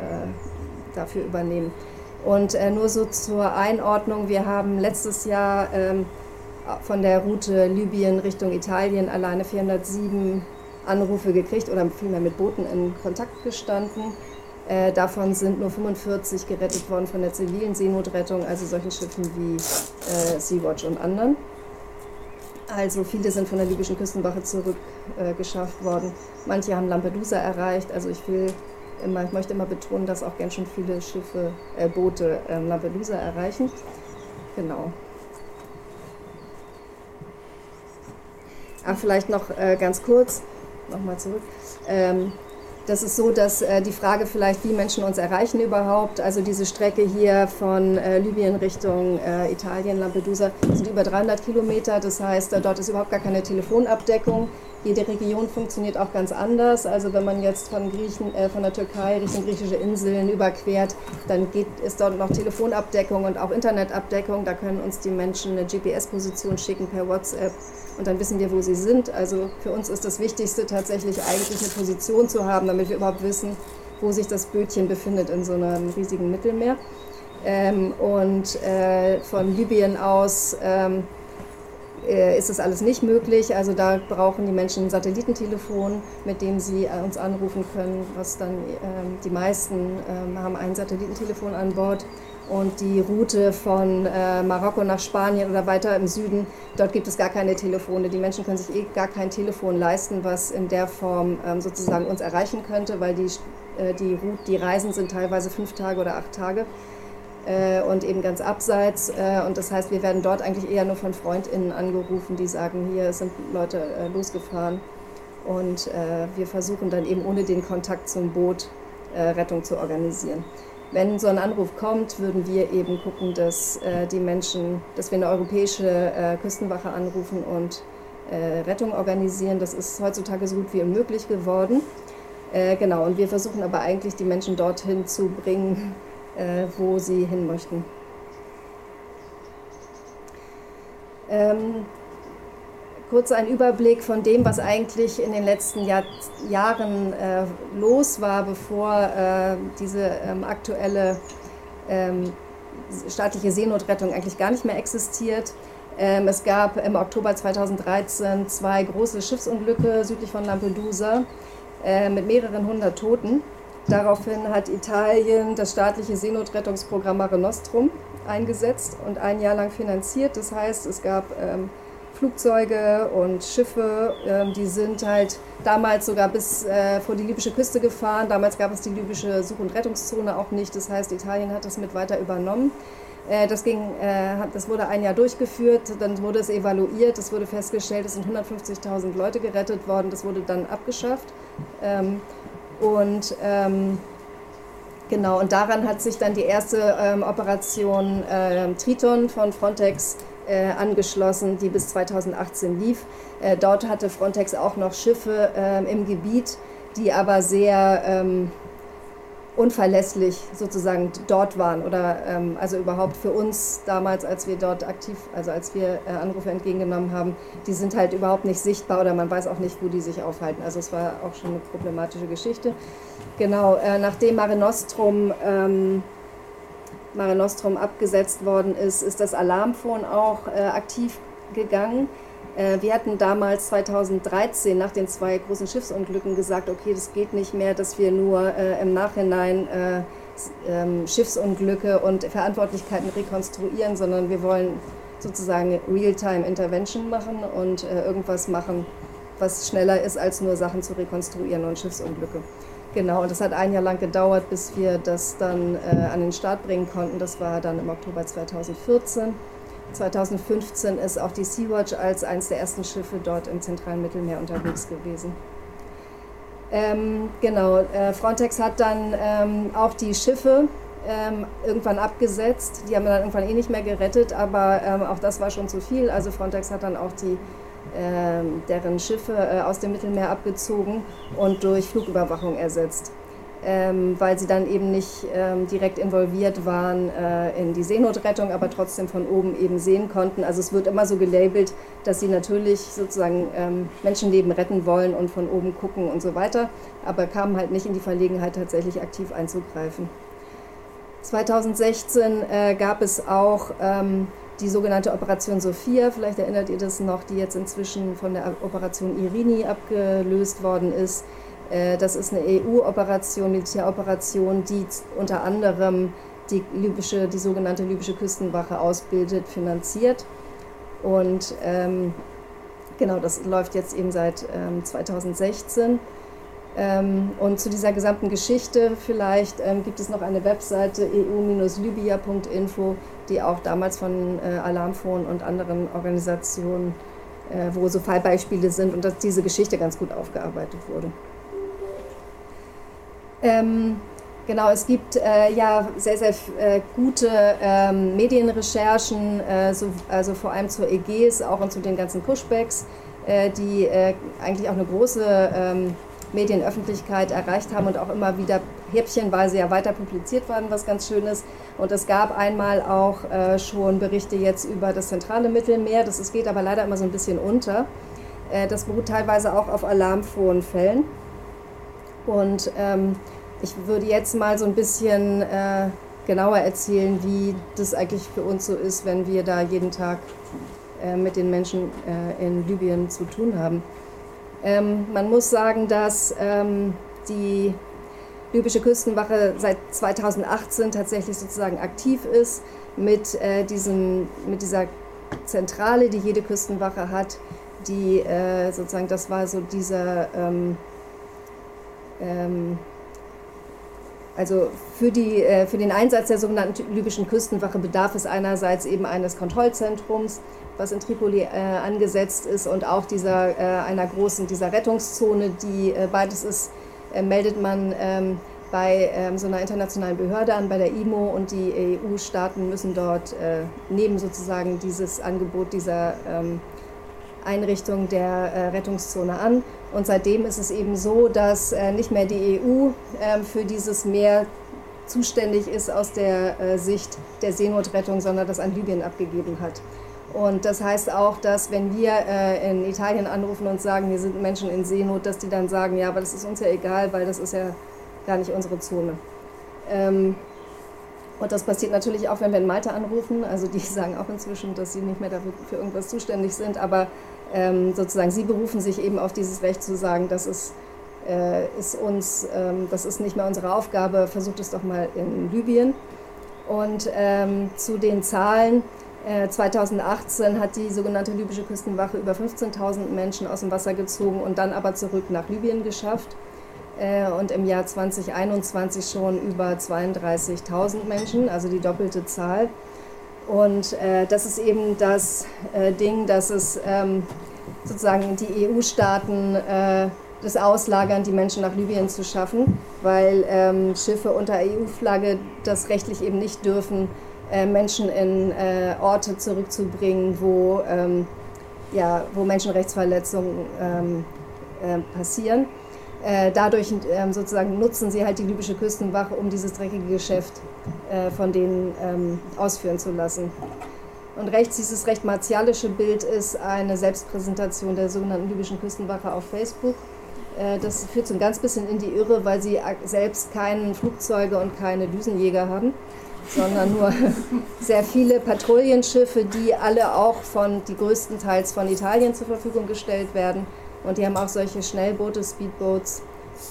dafür übernehmen. Und nur so zur Einordnung, wir haben letztes Jahr ähm, von der Route Libyen Richtung Italien alleine 407 Anrufe gekriegt oder vielmehr mit Booten in Kontakt gestanden. Äh, davon sind nur 45 gerettet worden von der zivilen Seenotrettung, also solchen Schiffen wie äh, Sea-Watch und anderen. Also viele sind von der libyschen Küstenwache zurückgeschafft äh, worden. Manche haben Lampedusa erreicht. Also ich will immer, ich möchte immer betonen, dass auch ganz schön viele Schiffe, äh, Boote äh, Lampedusa erreichen. Genau. Ah, vielleicht noch äh, ganz kurz, nochmal zurück. Ähm, das ist so, dass äh, die Frage vielleicht, wie Menschen uns erreichen überhaupt, also diese Strecke hier von äh, Libyen Richtung äh, Italien, Lampedusa, sind über 300 Kilometer. Das heißt, dort ist überhaupt gar keine Telefonabdeckung. Jede Region funktioniert auch ganz anders. Also wenn man jetzt von, Griechen, äh, von der Türkei Richtung griechische Inseln überquert, dann geht, ist dort noch Telefonabdeckung und auch Internetabdeckung. Da können uns die Menschen eine GPS-Position schicken per WhatsApp und dann wissen wir, wo sie sind. Also für uns ist das Wichtigste tatsächlich eigentlich eine Position zu haben, damit wir überhaupt wissen, wo sich das Bötchen befindet in so einem riesigen Mittelmeer. Ähm, und äh, von Libyen aus ähm, äh, ist das alles nicht möglich. Also da brauchen die Menschen ein Satellitentelefon, mit dem sie äh, uns anrufen können, was dann ähm, die meisten ähm, haben ein Satellitentelefon an Bord und die Route von äh, Marokko nach Spanien oder weiter im Süden, dort gibt es gar keine Telefone. Die Menschen können sich eh gar kein Telefon leisten, was in der Form ähm, sozusagen uns erreichen könnte, weil die, äh, die, Route, die Reisen sind teilweise fünf Tage oder acht Tage äh, und eben ganz abseits. Äh, und das heißt, wir werden dort eigentlich eher nur von FreundInnen angerufen, die sagen, hier sind Leute äh, losgefahren. Und äh, wir versuchen dann eben ohne den Kontakt zum Boot Rettung zu organisieren wenn so ein Anruf kommt, würden wir eben gucken, dass äh, die Menschen, dass wir eine europäische äh, Küstenwache anrufen und äh, Rettung organisieren. Das ist heutzutage so gut wie unmöglich geworden. Äh, genau, und wir versuchen aber eigentlich die Menschen dorthin zu bringen, äh, wo sie hin möchten. Ähm, kurz ein Überblick von dem, was eigentlich in den letzten Jahr, Jahren äh, los war, bevor äh, diese ähm, aktuelle ähm, staatliche Seenotrettung eigentlich gar nicht mehr existiert. Ähm, es gab im Oktober 2013 zwei große Schiffsunglücke südlich von Lampedusa äh, mit mehreren hundert Toten. Daraufhin hat Italien das staatliche Seenotrettungsprogramm Mare Nostrum eingesetzt und ein Jahr lang finanziert. Das heißt, es gab ähm, Flugzeuge und Schiffe, ähm, die sind halt damals sogar bis äh, vor die libysche Küste gefahren. Damals gab es die libysche Such- und Rettungszone auch nicht. Das heißt, Italien hat das mit weiter übernommen. Äh, das, ging, äh, das wurde ein Jahr durchgeführt, dann wurde es evaluiert, es wurde festgestellt, es sind 150.000 Leute gerettet worden, das wurde dann abgeschafft. Ähm, und ähm, genau, und daran hat sich dann die erste ähm, Operation äh, Triton von Frontex äh, angeschlossen, die bis 2018 lief. Äh, dort hatte Frontex auch noch Schiffe äh, im Gebiet, die aber sehr ähm, unverlässlich sozusagen dort waren oder ähm, also überhaupt für uns damals, als wir dort aktiv, also als wir äh, Anrufe entgegengenommen haben, die sind halt überhaupt nicht sichtbar oder man weiß auch nicht, wo die sich aufhalten. Also es war auch schon eine problematische Geschichte. Genau, äh, nachdem Mare Nostrum ähm, Mare Nostrum abgesetzt worden ist, ist das Alarmphone auch äh, aktiv gegangen. Äh, wir hatten damals 2013 nach den zwei großen Schiffsunglücken gesagt, okay, das geht nicht mehr, dass wir nur äh, im Nachhinein äh, ähm, Schiffsunglücke und Verantwortlichkeiten rekonstruieren, sondern wir wollen sozusagen Real-Time-Intervention machen und irgendwas machen, was schneller ist, als nur Sachen zu rekonstruieren und Schiffsunglücke. Genau, und das hat ein Jahr lang gedauert, bis wir das dann äh, an den Start bringen konnten. Das war dann im Oktober 2014. 2015 ist auch die Sea-Watch als eines der ersten Schiffe dort im zentralen Mittelmeer unterwegs gewesen. Ähm, genau, äh, Frontex hat dann ähm, auch die Schiffe ähm, irgendwann abgesetzt. Die haben wir dann irgendwann eh nicht mehr gerettet, aber ähm, auch das war schon zu viel. Also Frontex hat dann auch die ähm, deren Schiffe äh, aus dem Mittelmeer abgezogen und durch Flugüberwachung ersetzt. Ähm, weil sie dann eben nicht ähm, direkt involviert waren äh, in die Seenotrettung, aber trotzdem von oben eben sehen konnten. Also es wird immer so gelabelt, dass sie natürlich sozusagen ähm, Menschenleben retten wollen und von oben gucken und so weiter, aber kamen halt nicht in die Verlegenheit, tatsächlich aktiv einzugreifen. 2016 äh, gab es auch ähm, die sogenannte Operation Sophia, vielleicht erinnert ihr das noch, die jetzt inzwischen von der Operation Irini abgelöst worden ist. Äh, das ist eine EU-Operation, Militäroperation, die unter anderem die, libysche, die sogenannte libysche Küstenwache ausbildet, finanziert. Und ähm, genau, das läuft jetzt eben seit ähm, 2016. Ähm, und zu dieser gesamten Geschichte vielleicht ähm, gibt es noch eine Webseite eu-libya.info, die auch damals von äh, Alarmphone und anderen Organisationen, äh, wo so Fallbeispiele sind und dass diese Geschichte ganz gut aufgearbeitet wurde. Ähm, genau, es gibt äh, ja sehr, sehr äh, gute ähm, Medienrecherchen, äh, so, also vor allem zur Ägäis, auch und zu den ganzen Pushbacks, äh, die äh, eigentlich auch eine große ähm, Medienöffentlichkeit erreicht haben und auch immer wieder häppchenweise ja weiter publiziert worden, was ganz schön ist. Und es gab einmal auch äh, schon Berichte jetzt über das zentrale Mittelmeer, das es geht aber leider immer so ein bisschen unter. das beruht teilweise auch auf Alarmphonenfällen. Und ähm, ich würde jetzt mal so ein bisschen äh, genauer erzählen, wie das eigentlich für uns so ist, wenn wir da jeden Tag äh, mit den Menschen äh, in Libyen zu tun haben. Ähm, man muss sagen, dass ähm, die libysche Küstenwache seit 2018 tatsächlich sozusagen aktiv ist mit, äh, diesen, mit dieser Zentrale, die jede Küstenwache hat, die äh, sozusagen, das war so dieser ähm, ähm, also für, die, äh, für den Einsatz der sogenannten libyschen Küstenwache bedarf es einerseits eben eines Kontrollzentrums, was in Tripoli äh, angesetzt ist, und auch dieser, äh, einer großen dieser Rettungszone, die beides ist, meldet man ähm, bei ähm, so einer internationalen Behörde an, bei der IMO, und die EU-Staaten müssen dort neben sozusagen dieses Angebot dieser ähm, Einrichtung der äh, Rettungszone an. Und seitdem ist es eben so, dass äh, nicht mehr die EU äh, für dieses Meer zuständig ist aus der äh, Sicht der Seenotrettung, sondern das an Libyen abgegeben hat. Und das heißt auch, dass wenn wir äh, in Italien anrufen und sagen, hier sind Menschen in Seenot, dass die dann sagen, ja, aber das ist uns ja egal, weil das ist ja gar nicht unsere Zone. Ähm, und das passiert natürlich auch, wenn wir in Malta anrufen. Also die [LAUGHS] sagen auch inzwischen, dass sie nicht mehr dafür für irgendwas zuständig sind. Aber ähm, sozusagen, sie berufen sich eben auf dieses Recht zu sagen, das ist, äh, ist uns, ähm, das ist nicht mehr unsere Aufgabe, versucht es doch mal in Libyen. Und ähm, zu den Zahlen, äh, 2018 hat die sogenannte libysche Küstenwache über 15.000 Menschen aus dem Wasser gezogen und dann aber zurück nach Libyen geschafft. Äh, und im Jahr 2021 schon über 32.000 Menschen, also die doppelte Zahl. Und äh, das ist eben das äh, Ding, dass es ähm, sozusagen die EU-Staaten äh, das auslagern, die Menschen nach Libyen zu schaffen, weil ähm, Schiffe unter EU-Flagge das rechtlich eben nicht dürfen, äh, Menschen in äh, Orte zurückzubringen, wo, ähm, ja, wo Menschenrechtsverletzungen ähm, äh, passieren. Äh, dadurch ähm, sozusagen nutzen sie halt die libysche Küstenwache, um dieses dreckige Geschäft äh, von denen ähm, ausführen zu lassen. Und rechts dieses recht martialische Bild ist eine Selbstpräsentation der sogenannten libyschen Küstenwache auf Facebook. Äh, das führt so ein ganz bisschen in die Irre, weil sie selbst keine Flugzeuge und keine Düsenjäger haben, sondern nur [LAUGHS] sehr viele Patrouillenschiffe, die alle auch von, die größtenteils von Italien zur Verfügung gestellt werden und die haben auch solche Schnellboote, Speedboats,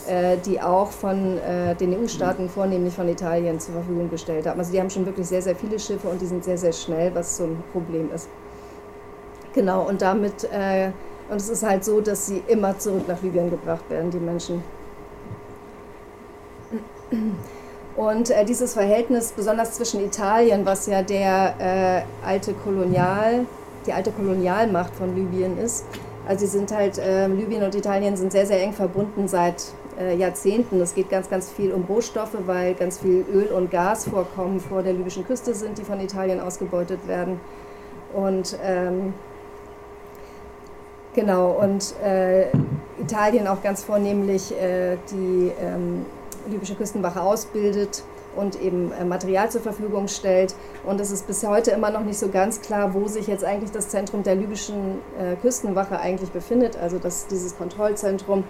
äh, die auch von äh, den EU-Staaten, vornehmlich von Italien, zur Verfügung gestellt haben. Also die haben schon wirklich sehr, sehr viele Schiffe und die sind sehr, sehr schnell, was so ein Problem ist. Genau, und damit, äh, und es ist halt so, dass sie immer zurück nach Libyen gebracht werden, die Menschen. Und äh, dieses Verhältnis, besonders zwischen Italien, was ja der äh, alte Kolonial, die alte Kolonialmacht von Libyen ist, also sie sind halt, äh, Libyen und Italien sind sehr, sehr eng verbunden seit äh, Jahrzehnten. Es geht ganz, ganz viel um Rohstoffe, weil ganz viel Öl und Gasvorkommen vor der libyschen Küste sind, die von Italien ausgebeutet werden. Und ähm, genau, und äh, Italien auch ganz vornehmlich äh, die ähm, libysche Küstenwache ausbildet und eben äh, Material zur Verfügung stellt. Und es ist bis heute immer noch nicht so ganz klar, wo sich jetzt eigentlich das Zentrum der libyschen äh, Küstenwache eigentlich befindet, also das, dieses Kontrollzentrum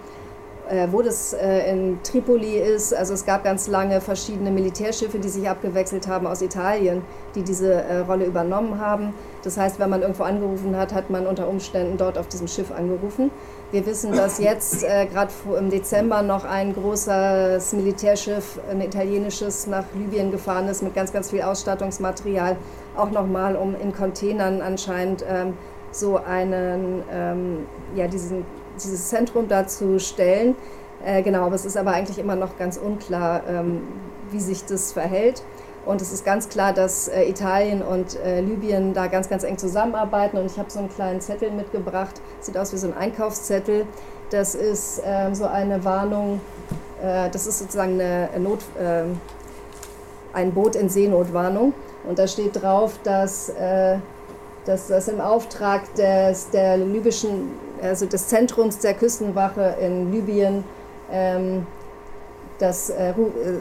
äh, wo das in Tripoli ist. Also es gab ganz lange verschiedene Militärschiffe, die sich abgewechselt haben aus Italien, die diese Rolle übernommen haben. Das heißt, wenn man irgendwo angerufen hat, hat man unter Umständen dort auf diesem Schiff angerufen. Wir wissen, dass jetzt äh, gerade im Dezember noch ein großes Militärschiff, ein italienisches, nach Libyen gefahren ist mit ganz, ganz viel Ausstattungsmaterial. Auch nochmal, um in Containern anscheinend ähm, so einen, ähm, ja, diesen dieses Zentrum dazu stellen. Äh, genau, aber es ist aber eigentlich immer noch ganz unklar, ähm, wie sich das verhält. Und es ist ganz klar, dass äh, Italien und äh, Libyen da ganz, ganz eng zusammenarbeiten. Und ich habe so einen kleinen Zettel mitgebracht, sieht aus wie so ein Einkaufszettel. Das ist ähm, so eine Warnung, äh, das ist sozusagen eine Not, ähm, ein Boot in Seenotwarnung. Und da steht drauf, dass, äh, dass das im Auftrag des, der libyschen also des Zentrums der Küstenwache in Libyen. Ähm, das äh,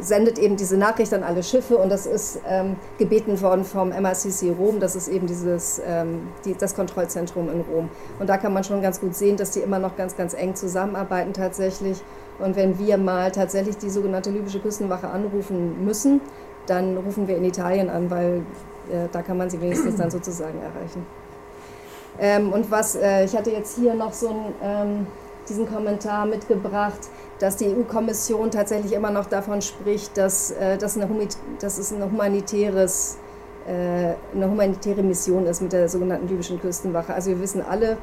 sendet eben diese Nachricht an alle Schiffe und das ist ähm, gebeten worden vom MRCC Rom. Das ist eben dieses, ähm, die, das Kontrollzentrum in Rom. Und da kann man schon ganz gut sehen, dass die immer noch ganz, ganz eng zusammenarbeiten tatsächlich. Und wenn wir mal tatsächlich die sogenannte libysche Küstenwache anrufen müssen, dann rufen wir in Italien an, weil äh, da kann man sie wenigstens dann sozusagen erreichen. Ähm, und was, äh, ich hatte jetzt hier noch so einen, ähm, diesen Kommentar mitgebracht, dass die EU-Kommission tatsächlich immer noch davon spricht, dass, äh, dass, eine, dass es eine, humanitäres, äh, eine humanitäre Mission ist mit der sogenannten libyschen Küstenwache. Also wir wissen alle,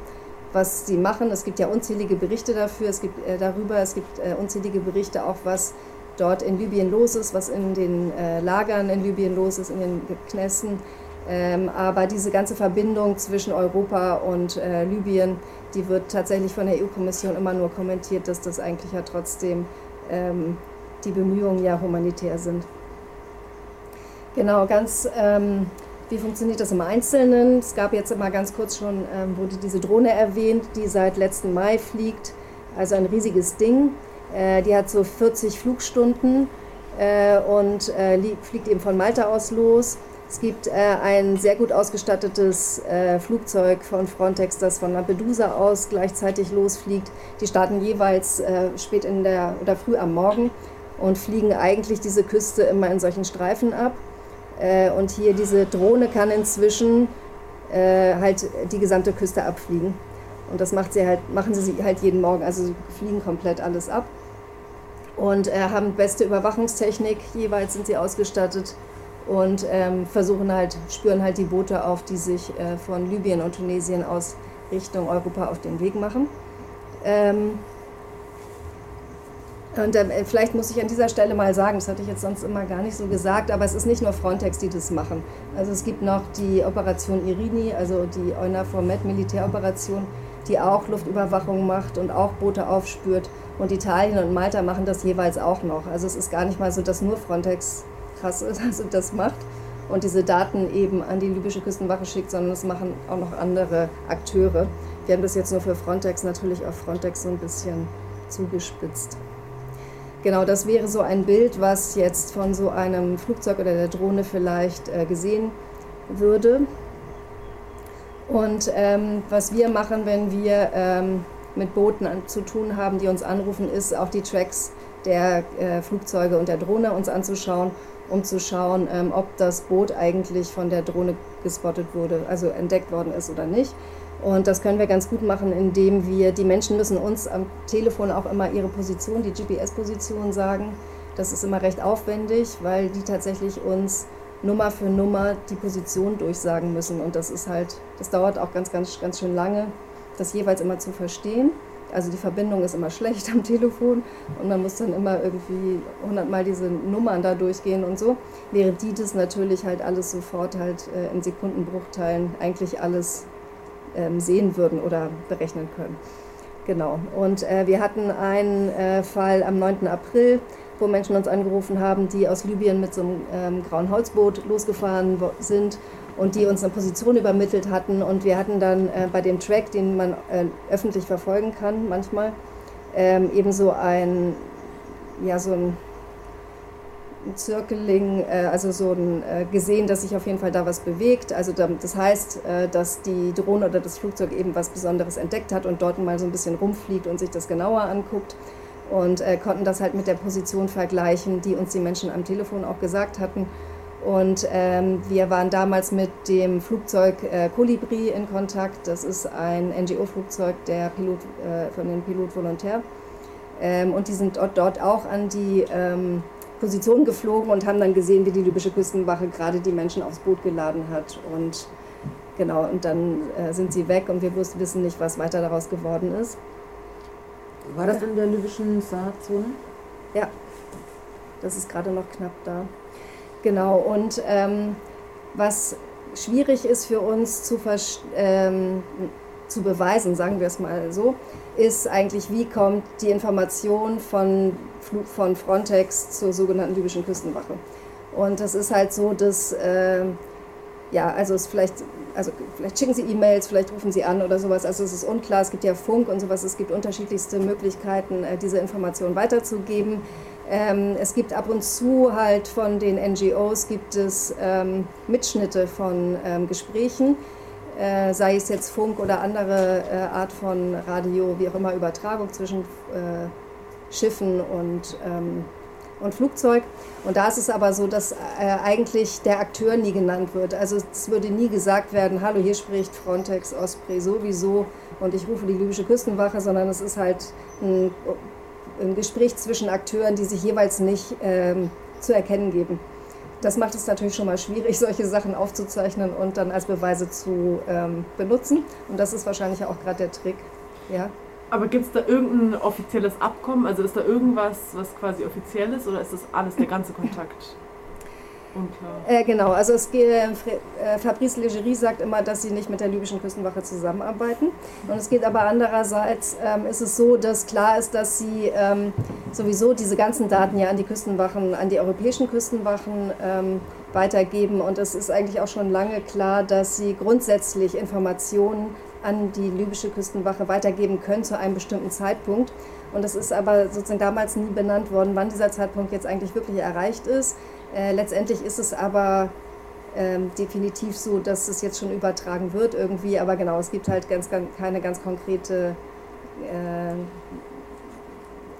was sie machen. Es gibt ja unzählige Berichte dafür, es gibt äh, darüber, es gibt äh, unzählige Berichte auch, was dort in Libyen los ist, was in den äh, Lagern in Libyen los ist, in den Knästen. Ähm, aber diese ganze Verbindung zwischen Europa und äh, Libyen, die wird tatsächlich von der EU-Kommission immer nur kommentiert, dass das eigentlich ja trotzdem ähm, die Bemühungen ja humanitär sind. Genau, ganz, ähm, wie funktioniert das im Einzelnen? Es gab jetzt immer ganz kurz schon, ähm, wurde diese Drohne erwähnt, die seit letzten Mai fliegt, also ein riesiges Ding. Äh, die hat so 40 Flugstunden äh, und äh, fliegt eben von Malta aus los es gibt äh, ein sehr gut ausgestattetes äh, Flugzeug von Frontex, das von Lampedusa aus gleichzeitig losfliegt. Die starten jeweils äh, spät in der oder früh am Morgen und fliegen eigentlich diese Küste immer in solchen Streifen ab. Äh, und hier diese Drohne kann inzwischen äh, halt die gesamte Küste abfliegen. Und das macht sie halt, machen sie halt jeden Morgen. Also sie fliegen komplett alles ab und äh, haben beste Überwachungstechnik. Jeweils sind sie ausgestattet und ähm, versuchen halt, spüren halt die Boote auf, die sich äh, von Libyen und Tunesien aus Richtung Europa auf den Weg machen. Ähm, und äh, vielleicht muss ich an dieser Stelle mal sagen, das hatte ich jetzt sonst immer gar nicht so gesagt, aber es ist nicht nur Frontex, die das machen. Also es gibt noch die Operation Irini, also die EUNAVFOR Med Militäroperation, die auch Luftüberwachung macht und auch Boote aufspürt. Und Italien und Malta machen das jeweils auch noch. Also es ist gar nicht mal so, dass nur Frontex ist, also [LAUGHS] das macht und diese Daten eben an die libysche Küstenwache schickt, sondern das machen auch noch andere Akteure. Wir haben das jetzt nur für Frontex natürlich auf Frontex so ein bisschen zugespitzt. Genau, das wäre so ein Bild, was jetzt von so einem Flugzeug oder der Drohne vielleicht äh, gesehen würde. Und ähm, was wir machen, wenn wir ähm, mit Booten an, zu tun haben, die uns anrufen, ist auch die Tracks der äh, Flugzeuge und der Drohne uns anzuschauen um zu schauen, ähm, ob das Boot eigentlich von der Drohne gespottet wurde, also entdeckt worden ist oder nicht. Und das können wir ganz gut machen, indem wir, die Menschen müssen uns am Telefon auch immer ihre Position, die GPS-Position sagen. Das ist immer recht aufwendig, weil die tatsächlich uns Nummer für Nummer die Position durchsagen müssen. Und das ist halt, das dauert auch ganz, ganz, ganz schön lange, das jeweils immer zu verstehen. Also die Verbindung ist immer [LAUGHS] schlecht am Telefon und man muss dann immer irgendwie hundertmal diese Nummern da durchgehen und so. Während die das natürlich halt alles sofort halt äh, in Sekundenbruchteilen eigentlich alles ähm, sehen würden oder berechnen können. Genau. Und äh, wir hatten einen äh, Fall am 9. April, wo Menschen uns angerufen haben, die aus Libyen mit so einem ähm, grauen Holzboot losgefahren sind und die uns eine Position übermittelt hatten. Und wir hatten dann äh, bei dem Track, den man äh, öffentlich verfolgen kann manchmal, ähm, eben so ein, ja, so ein Circling, äh, also so ein, äh, gesehen, dass sich auf jeden Fall da was bewegt. Also das heißt, äh, dass die Drohne oder das Flugzeug eben was Besonderes entdeckt hat und dort mal so ein bisschen rumfliegt und sich das genauer anguckt und äh, konnten das halt mit der Position vergleichen, die uns die Menschen am Telefon auch gesagt hatten. Und ähm, wir waren damals mit dem Flugzeug äh, Colibri in Kontakt. Das ist ein NGO-Flugzeug der Pilot, äh, von den Pilot Volontär. Ähm, und die sind dort, dort auch an die ähm, Position geflogen und haben dann gesehen, wie die libysche Küstenwache gerade die Menschen aufs Boot geladen hat. Und genau, und dann äh, sind sie weg und wir wussten, wissen nicht, was weiter daraus geworden ist. War das in der libyschen Saarzone? Ja, das ist gerade noch knapp da. Genau, und ähm, was schwierig ist für uns zu, ähm, zu beweisen, sagen wir es mal so, ist eigentlich, wie kommt die Information von, von Frontex zur sogenannten libyschen Küstenwache. Und das ist halt so, dass, äh, ja, also es vielleicht, also vielleicht schicken sie E-Mails, vielleicht rufen sie an oder sowas. Also es ist unklar, es gibt ja Funk und sowas, es gibt unterschiedlichste Möglichkeiten, äh, diese Information weiterzugeben. Ähm, es gibt ab und zu halt von den NGOs gibt es ähm, Mitschnitte von ähm, Gesprächen, äh, sei es jetzt Funk oder andere äh, Art von Radio, wie auch immer Übertragung zwischen äh, Schiffen und, ähm, und Flugzeug. Und da ist es aber so, dass äh, eigentlich der Akteur nie genannt wird. Also es würde nie gesagt werden, hallo, hier spricht Frontex Osprey sowieso und ich rufe die libysche Küstenwache, sondern es ist halt ein ein Gespräch zwischen Akteuren, die sich jeweils nicht ähm, zu erkennen geben. Das macht es natürlich schon mal schwierig, [LAUGHS] solche Sachen aufzuzeichnen und dann als Beweise zu ähm, benutzen. Und das ist wahrscheinlich auch gerade der Trick. Ja. Aber gibt es da irgendein offizielles Abkommen? Also ist da irgendwas, was quasi offiziell ist oder ist das alles der ganze Kontakt? Äh, genau, also es, äh, Fabrice Legerie sagt immer, dass sie nicht mit der libyschen Küstenwache zusammenarbeiten. Und es geht aber andererseits, ähm, ist es so, dass klar ist, dass sie ähm, sowieso diese ganzen Daten ja an die Küstenwachen, an die europäischen Küstenwachen ähm, weitergeben. Und es ist eigentlich auch schon lange klar, dass sie grundsätzlich Informationen an die libysche Küstenwache weitergeben können zu einem bestimmten Zeitpunkt. Und es ist aber sozusagen damals nie benannt worden, wann dieser Zeitpunkt jetzt eigentlich wirklich erreicht ist. Äh, letztendlich ist es aber ähm, definitiv so, dass es jetzt schon übertragen wird irgendwie, aber genau, es gibt halt ganz, ganz keine ganz konkrete äh,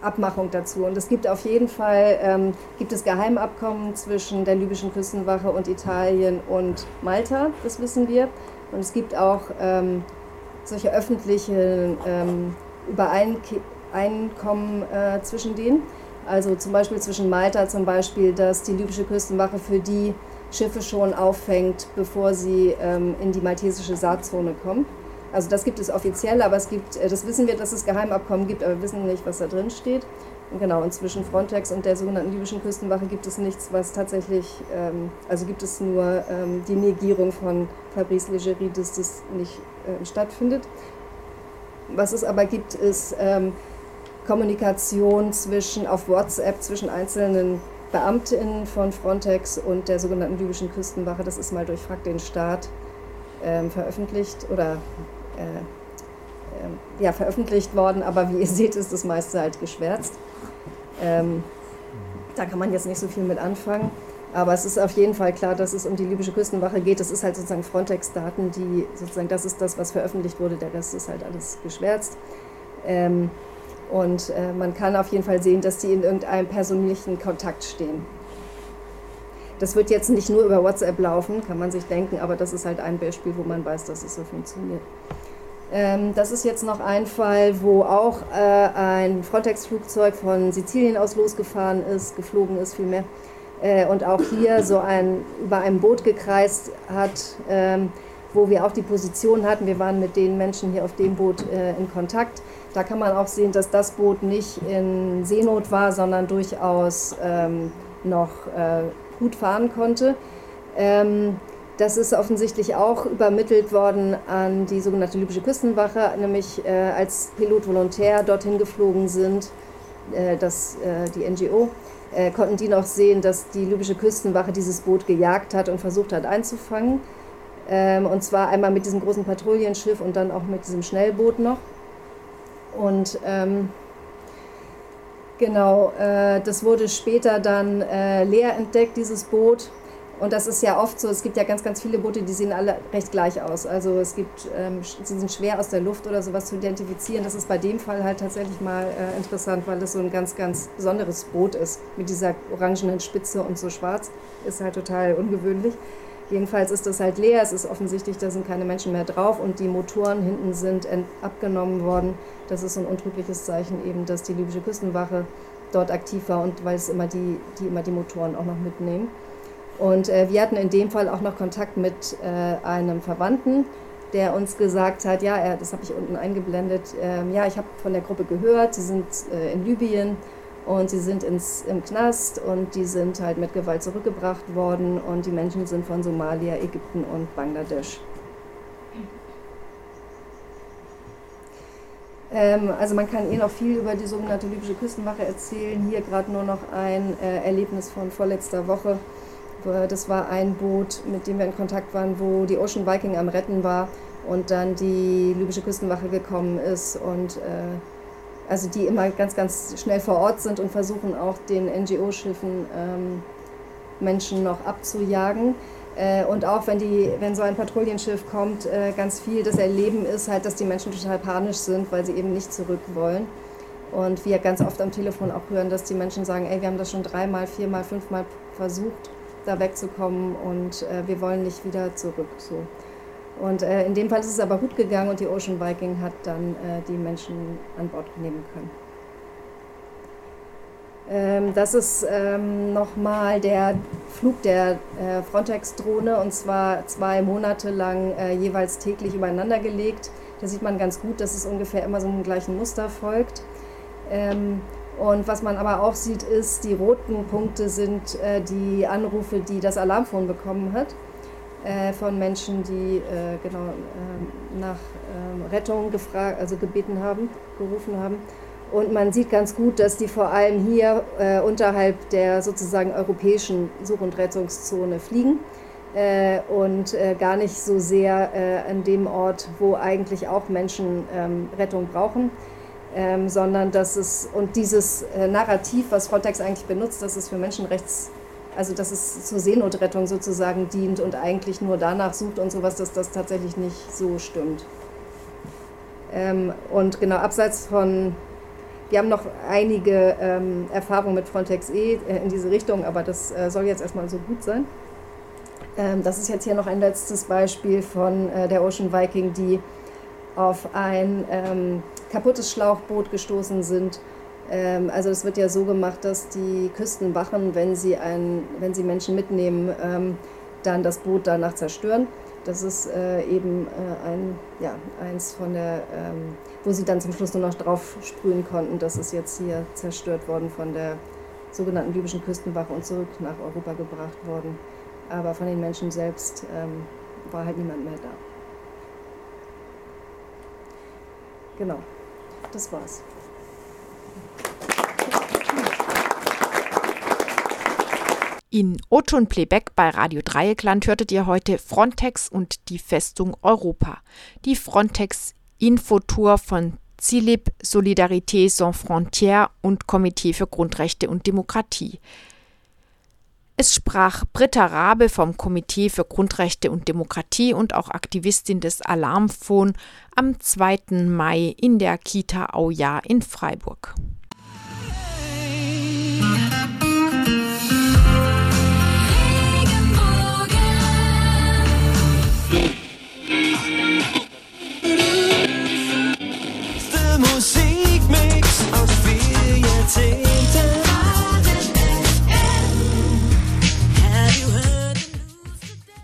Abmachung dazu. Und es gibt auf jeden Fall ähm, gibt es Geheimabkommen zwischen der libyschen Küstenwache und Italien und Malta, das wissen wir. Und es gibt auch ähm, solche öffentlichen ähm, Übereinkommen äh, zwischen denen. Also zum Beispiel zwischen Malta zum Beispiel, dass die libysche Küstenwache für die Schiffe schon auffängt, bevor sie ähm, in die maltesische Saarzone kommen. Also das gibt es offiziell, aber es gibt, äh, das wissen wir, dass es Geheimabkommen gibt, aber wir wissen nicht, was da drin steht. Und genau, und zwischen Frontex und der sogenannten libyschen Küstenwache gibt es nichts, was tatsächlich, ähm, also gibt es nur ähm, die Negierung von Fabrice Leggeri, dass das nicht äh, stattfindet. Was es aber gibt, ist ähm, Kommunikation zwischen, auf WhatsApp zwischen einzelnen Beamtinnen von Frontex und der sogenannten libyschen Küstenwache. Das ist mal durch Frag den Staat ähm, veröffentlicht oder äh, äh, ja, veröffentlicht worden, aber wie ihr seht, ist das meiste halt geschwärzt. Ähm, da kann man jetzt nicht so viel mit anfangen. Aber es ist auf jeden Fall klar, dass es um die libysche Küstenwache geht. Das ist halt sozusagen Frontex-Daten, die sozusagen, das ist das, was veröffentlicht wurde. Der Rest ist halt alles geschwärzt. Ähm, und äh, man kann auf jeden Fall sehen, dass die in irgendeinem persönlichen Kontakt stehen. Das wird jetzt nicht nur über WhatsApp laufen, kann man sich denken, aber das ist halt ein Beispiel, wo man weiß, dass es so funktioniert. Ähm, das ist jetzt noch ein Fall, wo auch äh, ein Frontex-Flugzeug von Sizilien aus losgefahren ist, geflogen ist vielmehr, äh, und auch hier so ein, über einem Boot gekreist hat, ähm, wo wir auch die Position hatten. Wir waren mit den Menschen hier auf dem Boot äh, in Kontakt da kann man auch sehen, dass das Boot nicht in Seenot war, sondern durchaus ähm, noch äh, gut fahren konnte. Ähm, das ist offensichtlich auch übermittelt worden an die sogenannte libysche Küstenwache, nämlich äh, als Pilot volontär dorthin geflogen sind, äh, das, äh, die NGO, äh, konnten die noch sehen, dass die libysche Küstenwache dieses Boot gejagt hat und versucht hat einzufangen. Ähm, und zwar einmal mit diesem großen Patrouillenschiff und dann auch mit diesem Schnellboot noch. Und ähm, Genau, äh, das wurde später dann äh, leer entdeckt, dieses Boot. Und das ist ja oft so, es gibt ja ganz, ganz viele Boote, die sehen alle recht gleich aus. Also es gibt, ähm, sie sind schwer aus der Luft oder sowas zu identifizieren. Das ist bei dem Fall halt tatsächlich mal äh, interessant, weil es so ein ganz, ganz besonderes Boot ist. Mit dieser orangenen Spitze und so schwarz. Ist halt total ungewöhnlich. Jedenfalls ist das halt leer, es ist offensichtlich, da sind keine Menschen mehr drauf und die Motoren hinten sind abgenommen worden. Das ist so ein untrügliches Zeichen eben, dass die libysche Küstenwache dort aktiv war und weil es immer die, die immer die Motoren auch noch mitnehmen. Und äh, wir hatten in dem Fall auch noch Kontakt mit äh, einem Verwandten, der uns gesagt hat, ja, er, das habe ich unten eingeblendet, äh, ja, ich habe von der Gruppe gehört, sie sind äh, in Libyen und sie sind ins, im Knast und die sind halt mit Gewalt zurückgebracht worden und die Menschen sind von Somalia, Ägypten und Bangladesch. Ähm, also man kann eh noch viel über die sogenannte libysche Küstenwache erzählen. Hier gerade nur noch ein äh, Erlebnis von vorletzter Woche. Das war ein Boot, mit dem wir in Kontakt waren, wo die Ocean Viking am Retten war und dann die libysche Küstenwache gekommen ist und äh, also die immer ganz, ganz schnell vor Ort sind und versuchen auch den NGO-Schiffen ähm, Menschen noch abzujagen. Äh, und auch wenn, die, wenn so ein Patrouillenschiff kommt, äh, ganz viel das Erleben ist halt, dass die Menschen total panisch sind, weil sie eben nicht zurück wollen. Und wir ganz oft am Telefon auch hören, dass die Menschen sagen, ey, wir haben das schon dreimal, viermal, fünfmal versucht, da wegzukommen und äh, wir wollen nicht wieder zurück. So. Und äh, in dem Fall ist es aber gut gegangen und die Ocean Viking hat dann äh, die Menschen an Bord nehmen können. Ähm, das ist ähm, nochmal der Flug der äh, Frontex-Drohne und zwar zwei Monate lang äh, jeweils täglich übereinander gelegt. Da sieht man ganz gut, dass es ungefähr immer so einem gleichen Muster folgt. Ähm, und was man aber auch sieht, ist, die roten Punkte sind äh, die Anrufe, die das Alarmphone bekommen hat von Menschen, die äh, genau äh, nach ähm, Rettung gefragt, also gebeten haben, gerufen haben. Und man sieht ganz gut, dass die vor allem hier äh, unterhalb der sozusagen europäischen Such- und Rettungszone fliegen äh, und äh, gar nicht so sehr äh, an dem Ort, wo eigentlich auch Menschen ähm, Rettung brauchen. Ähm, sondern dass es, und dieses äh, Narrativ, was Frontex eigentlich benutzt, dass es für Menschenrechts, also dass es zur Seenotrettung sozusagen dient und eigentlich nur danach sucht und sowas, dass das tatsächlich nicht so stimmt. Ähm, und genau, abseits von wir haben noch einige ähm, Erfahrungen mit Frontex E äh, in diese Richtung, aber das äh, soll jetzt erstmal so gut sein. Ähm, das ist jetzt hier noch ein letztes Beispiel von äh, der Ocean Viking, die auf ein ähm, kaputtes Schlauchboot gestoßen sind. Ähm, also es wird ja so gemacht, dass die Küstenwachen, wenn sie, ein, wenn sie Menschen mitnehmen, ähm, dann das Boot danach zerstören. Das ist äh, eben äh, ein, ja, eins von der, ähm, wo sie dann zum Schluss nur noch drauf sprühen konnten. Das ist jetzt hier zerstört worden von der sogenannten libyschen Küstenwache und zurück nach Europa gebracht worden. Aber von den Menschen selbst war halt niemand mehr da. Genau, das war's. In Oton Playback bei Radio Dreieckland hörtet ihr heute Frontex und die Festung Europa. Die Frontex Infotour von CILIP, Solidarité Sans Frontières und Komitee für Grundrechte und Demokratie. Es sprach Britta Rabe vom Komitee für Grundrechte und Demokratie und auch Aktivistin des Alarmphon am 2. Mai in der Kita Auja in Freiburg.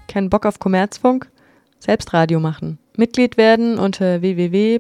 Keinen Bock auf Kommerzfunk? Selbst Radio machen. Mitglied werden unter www.rdl.de.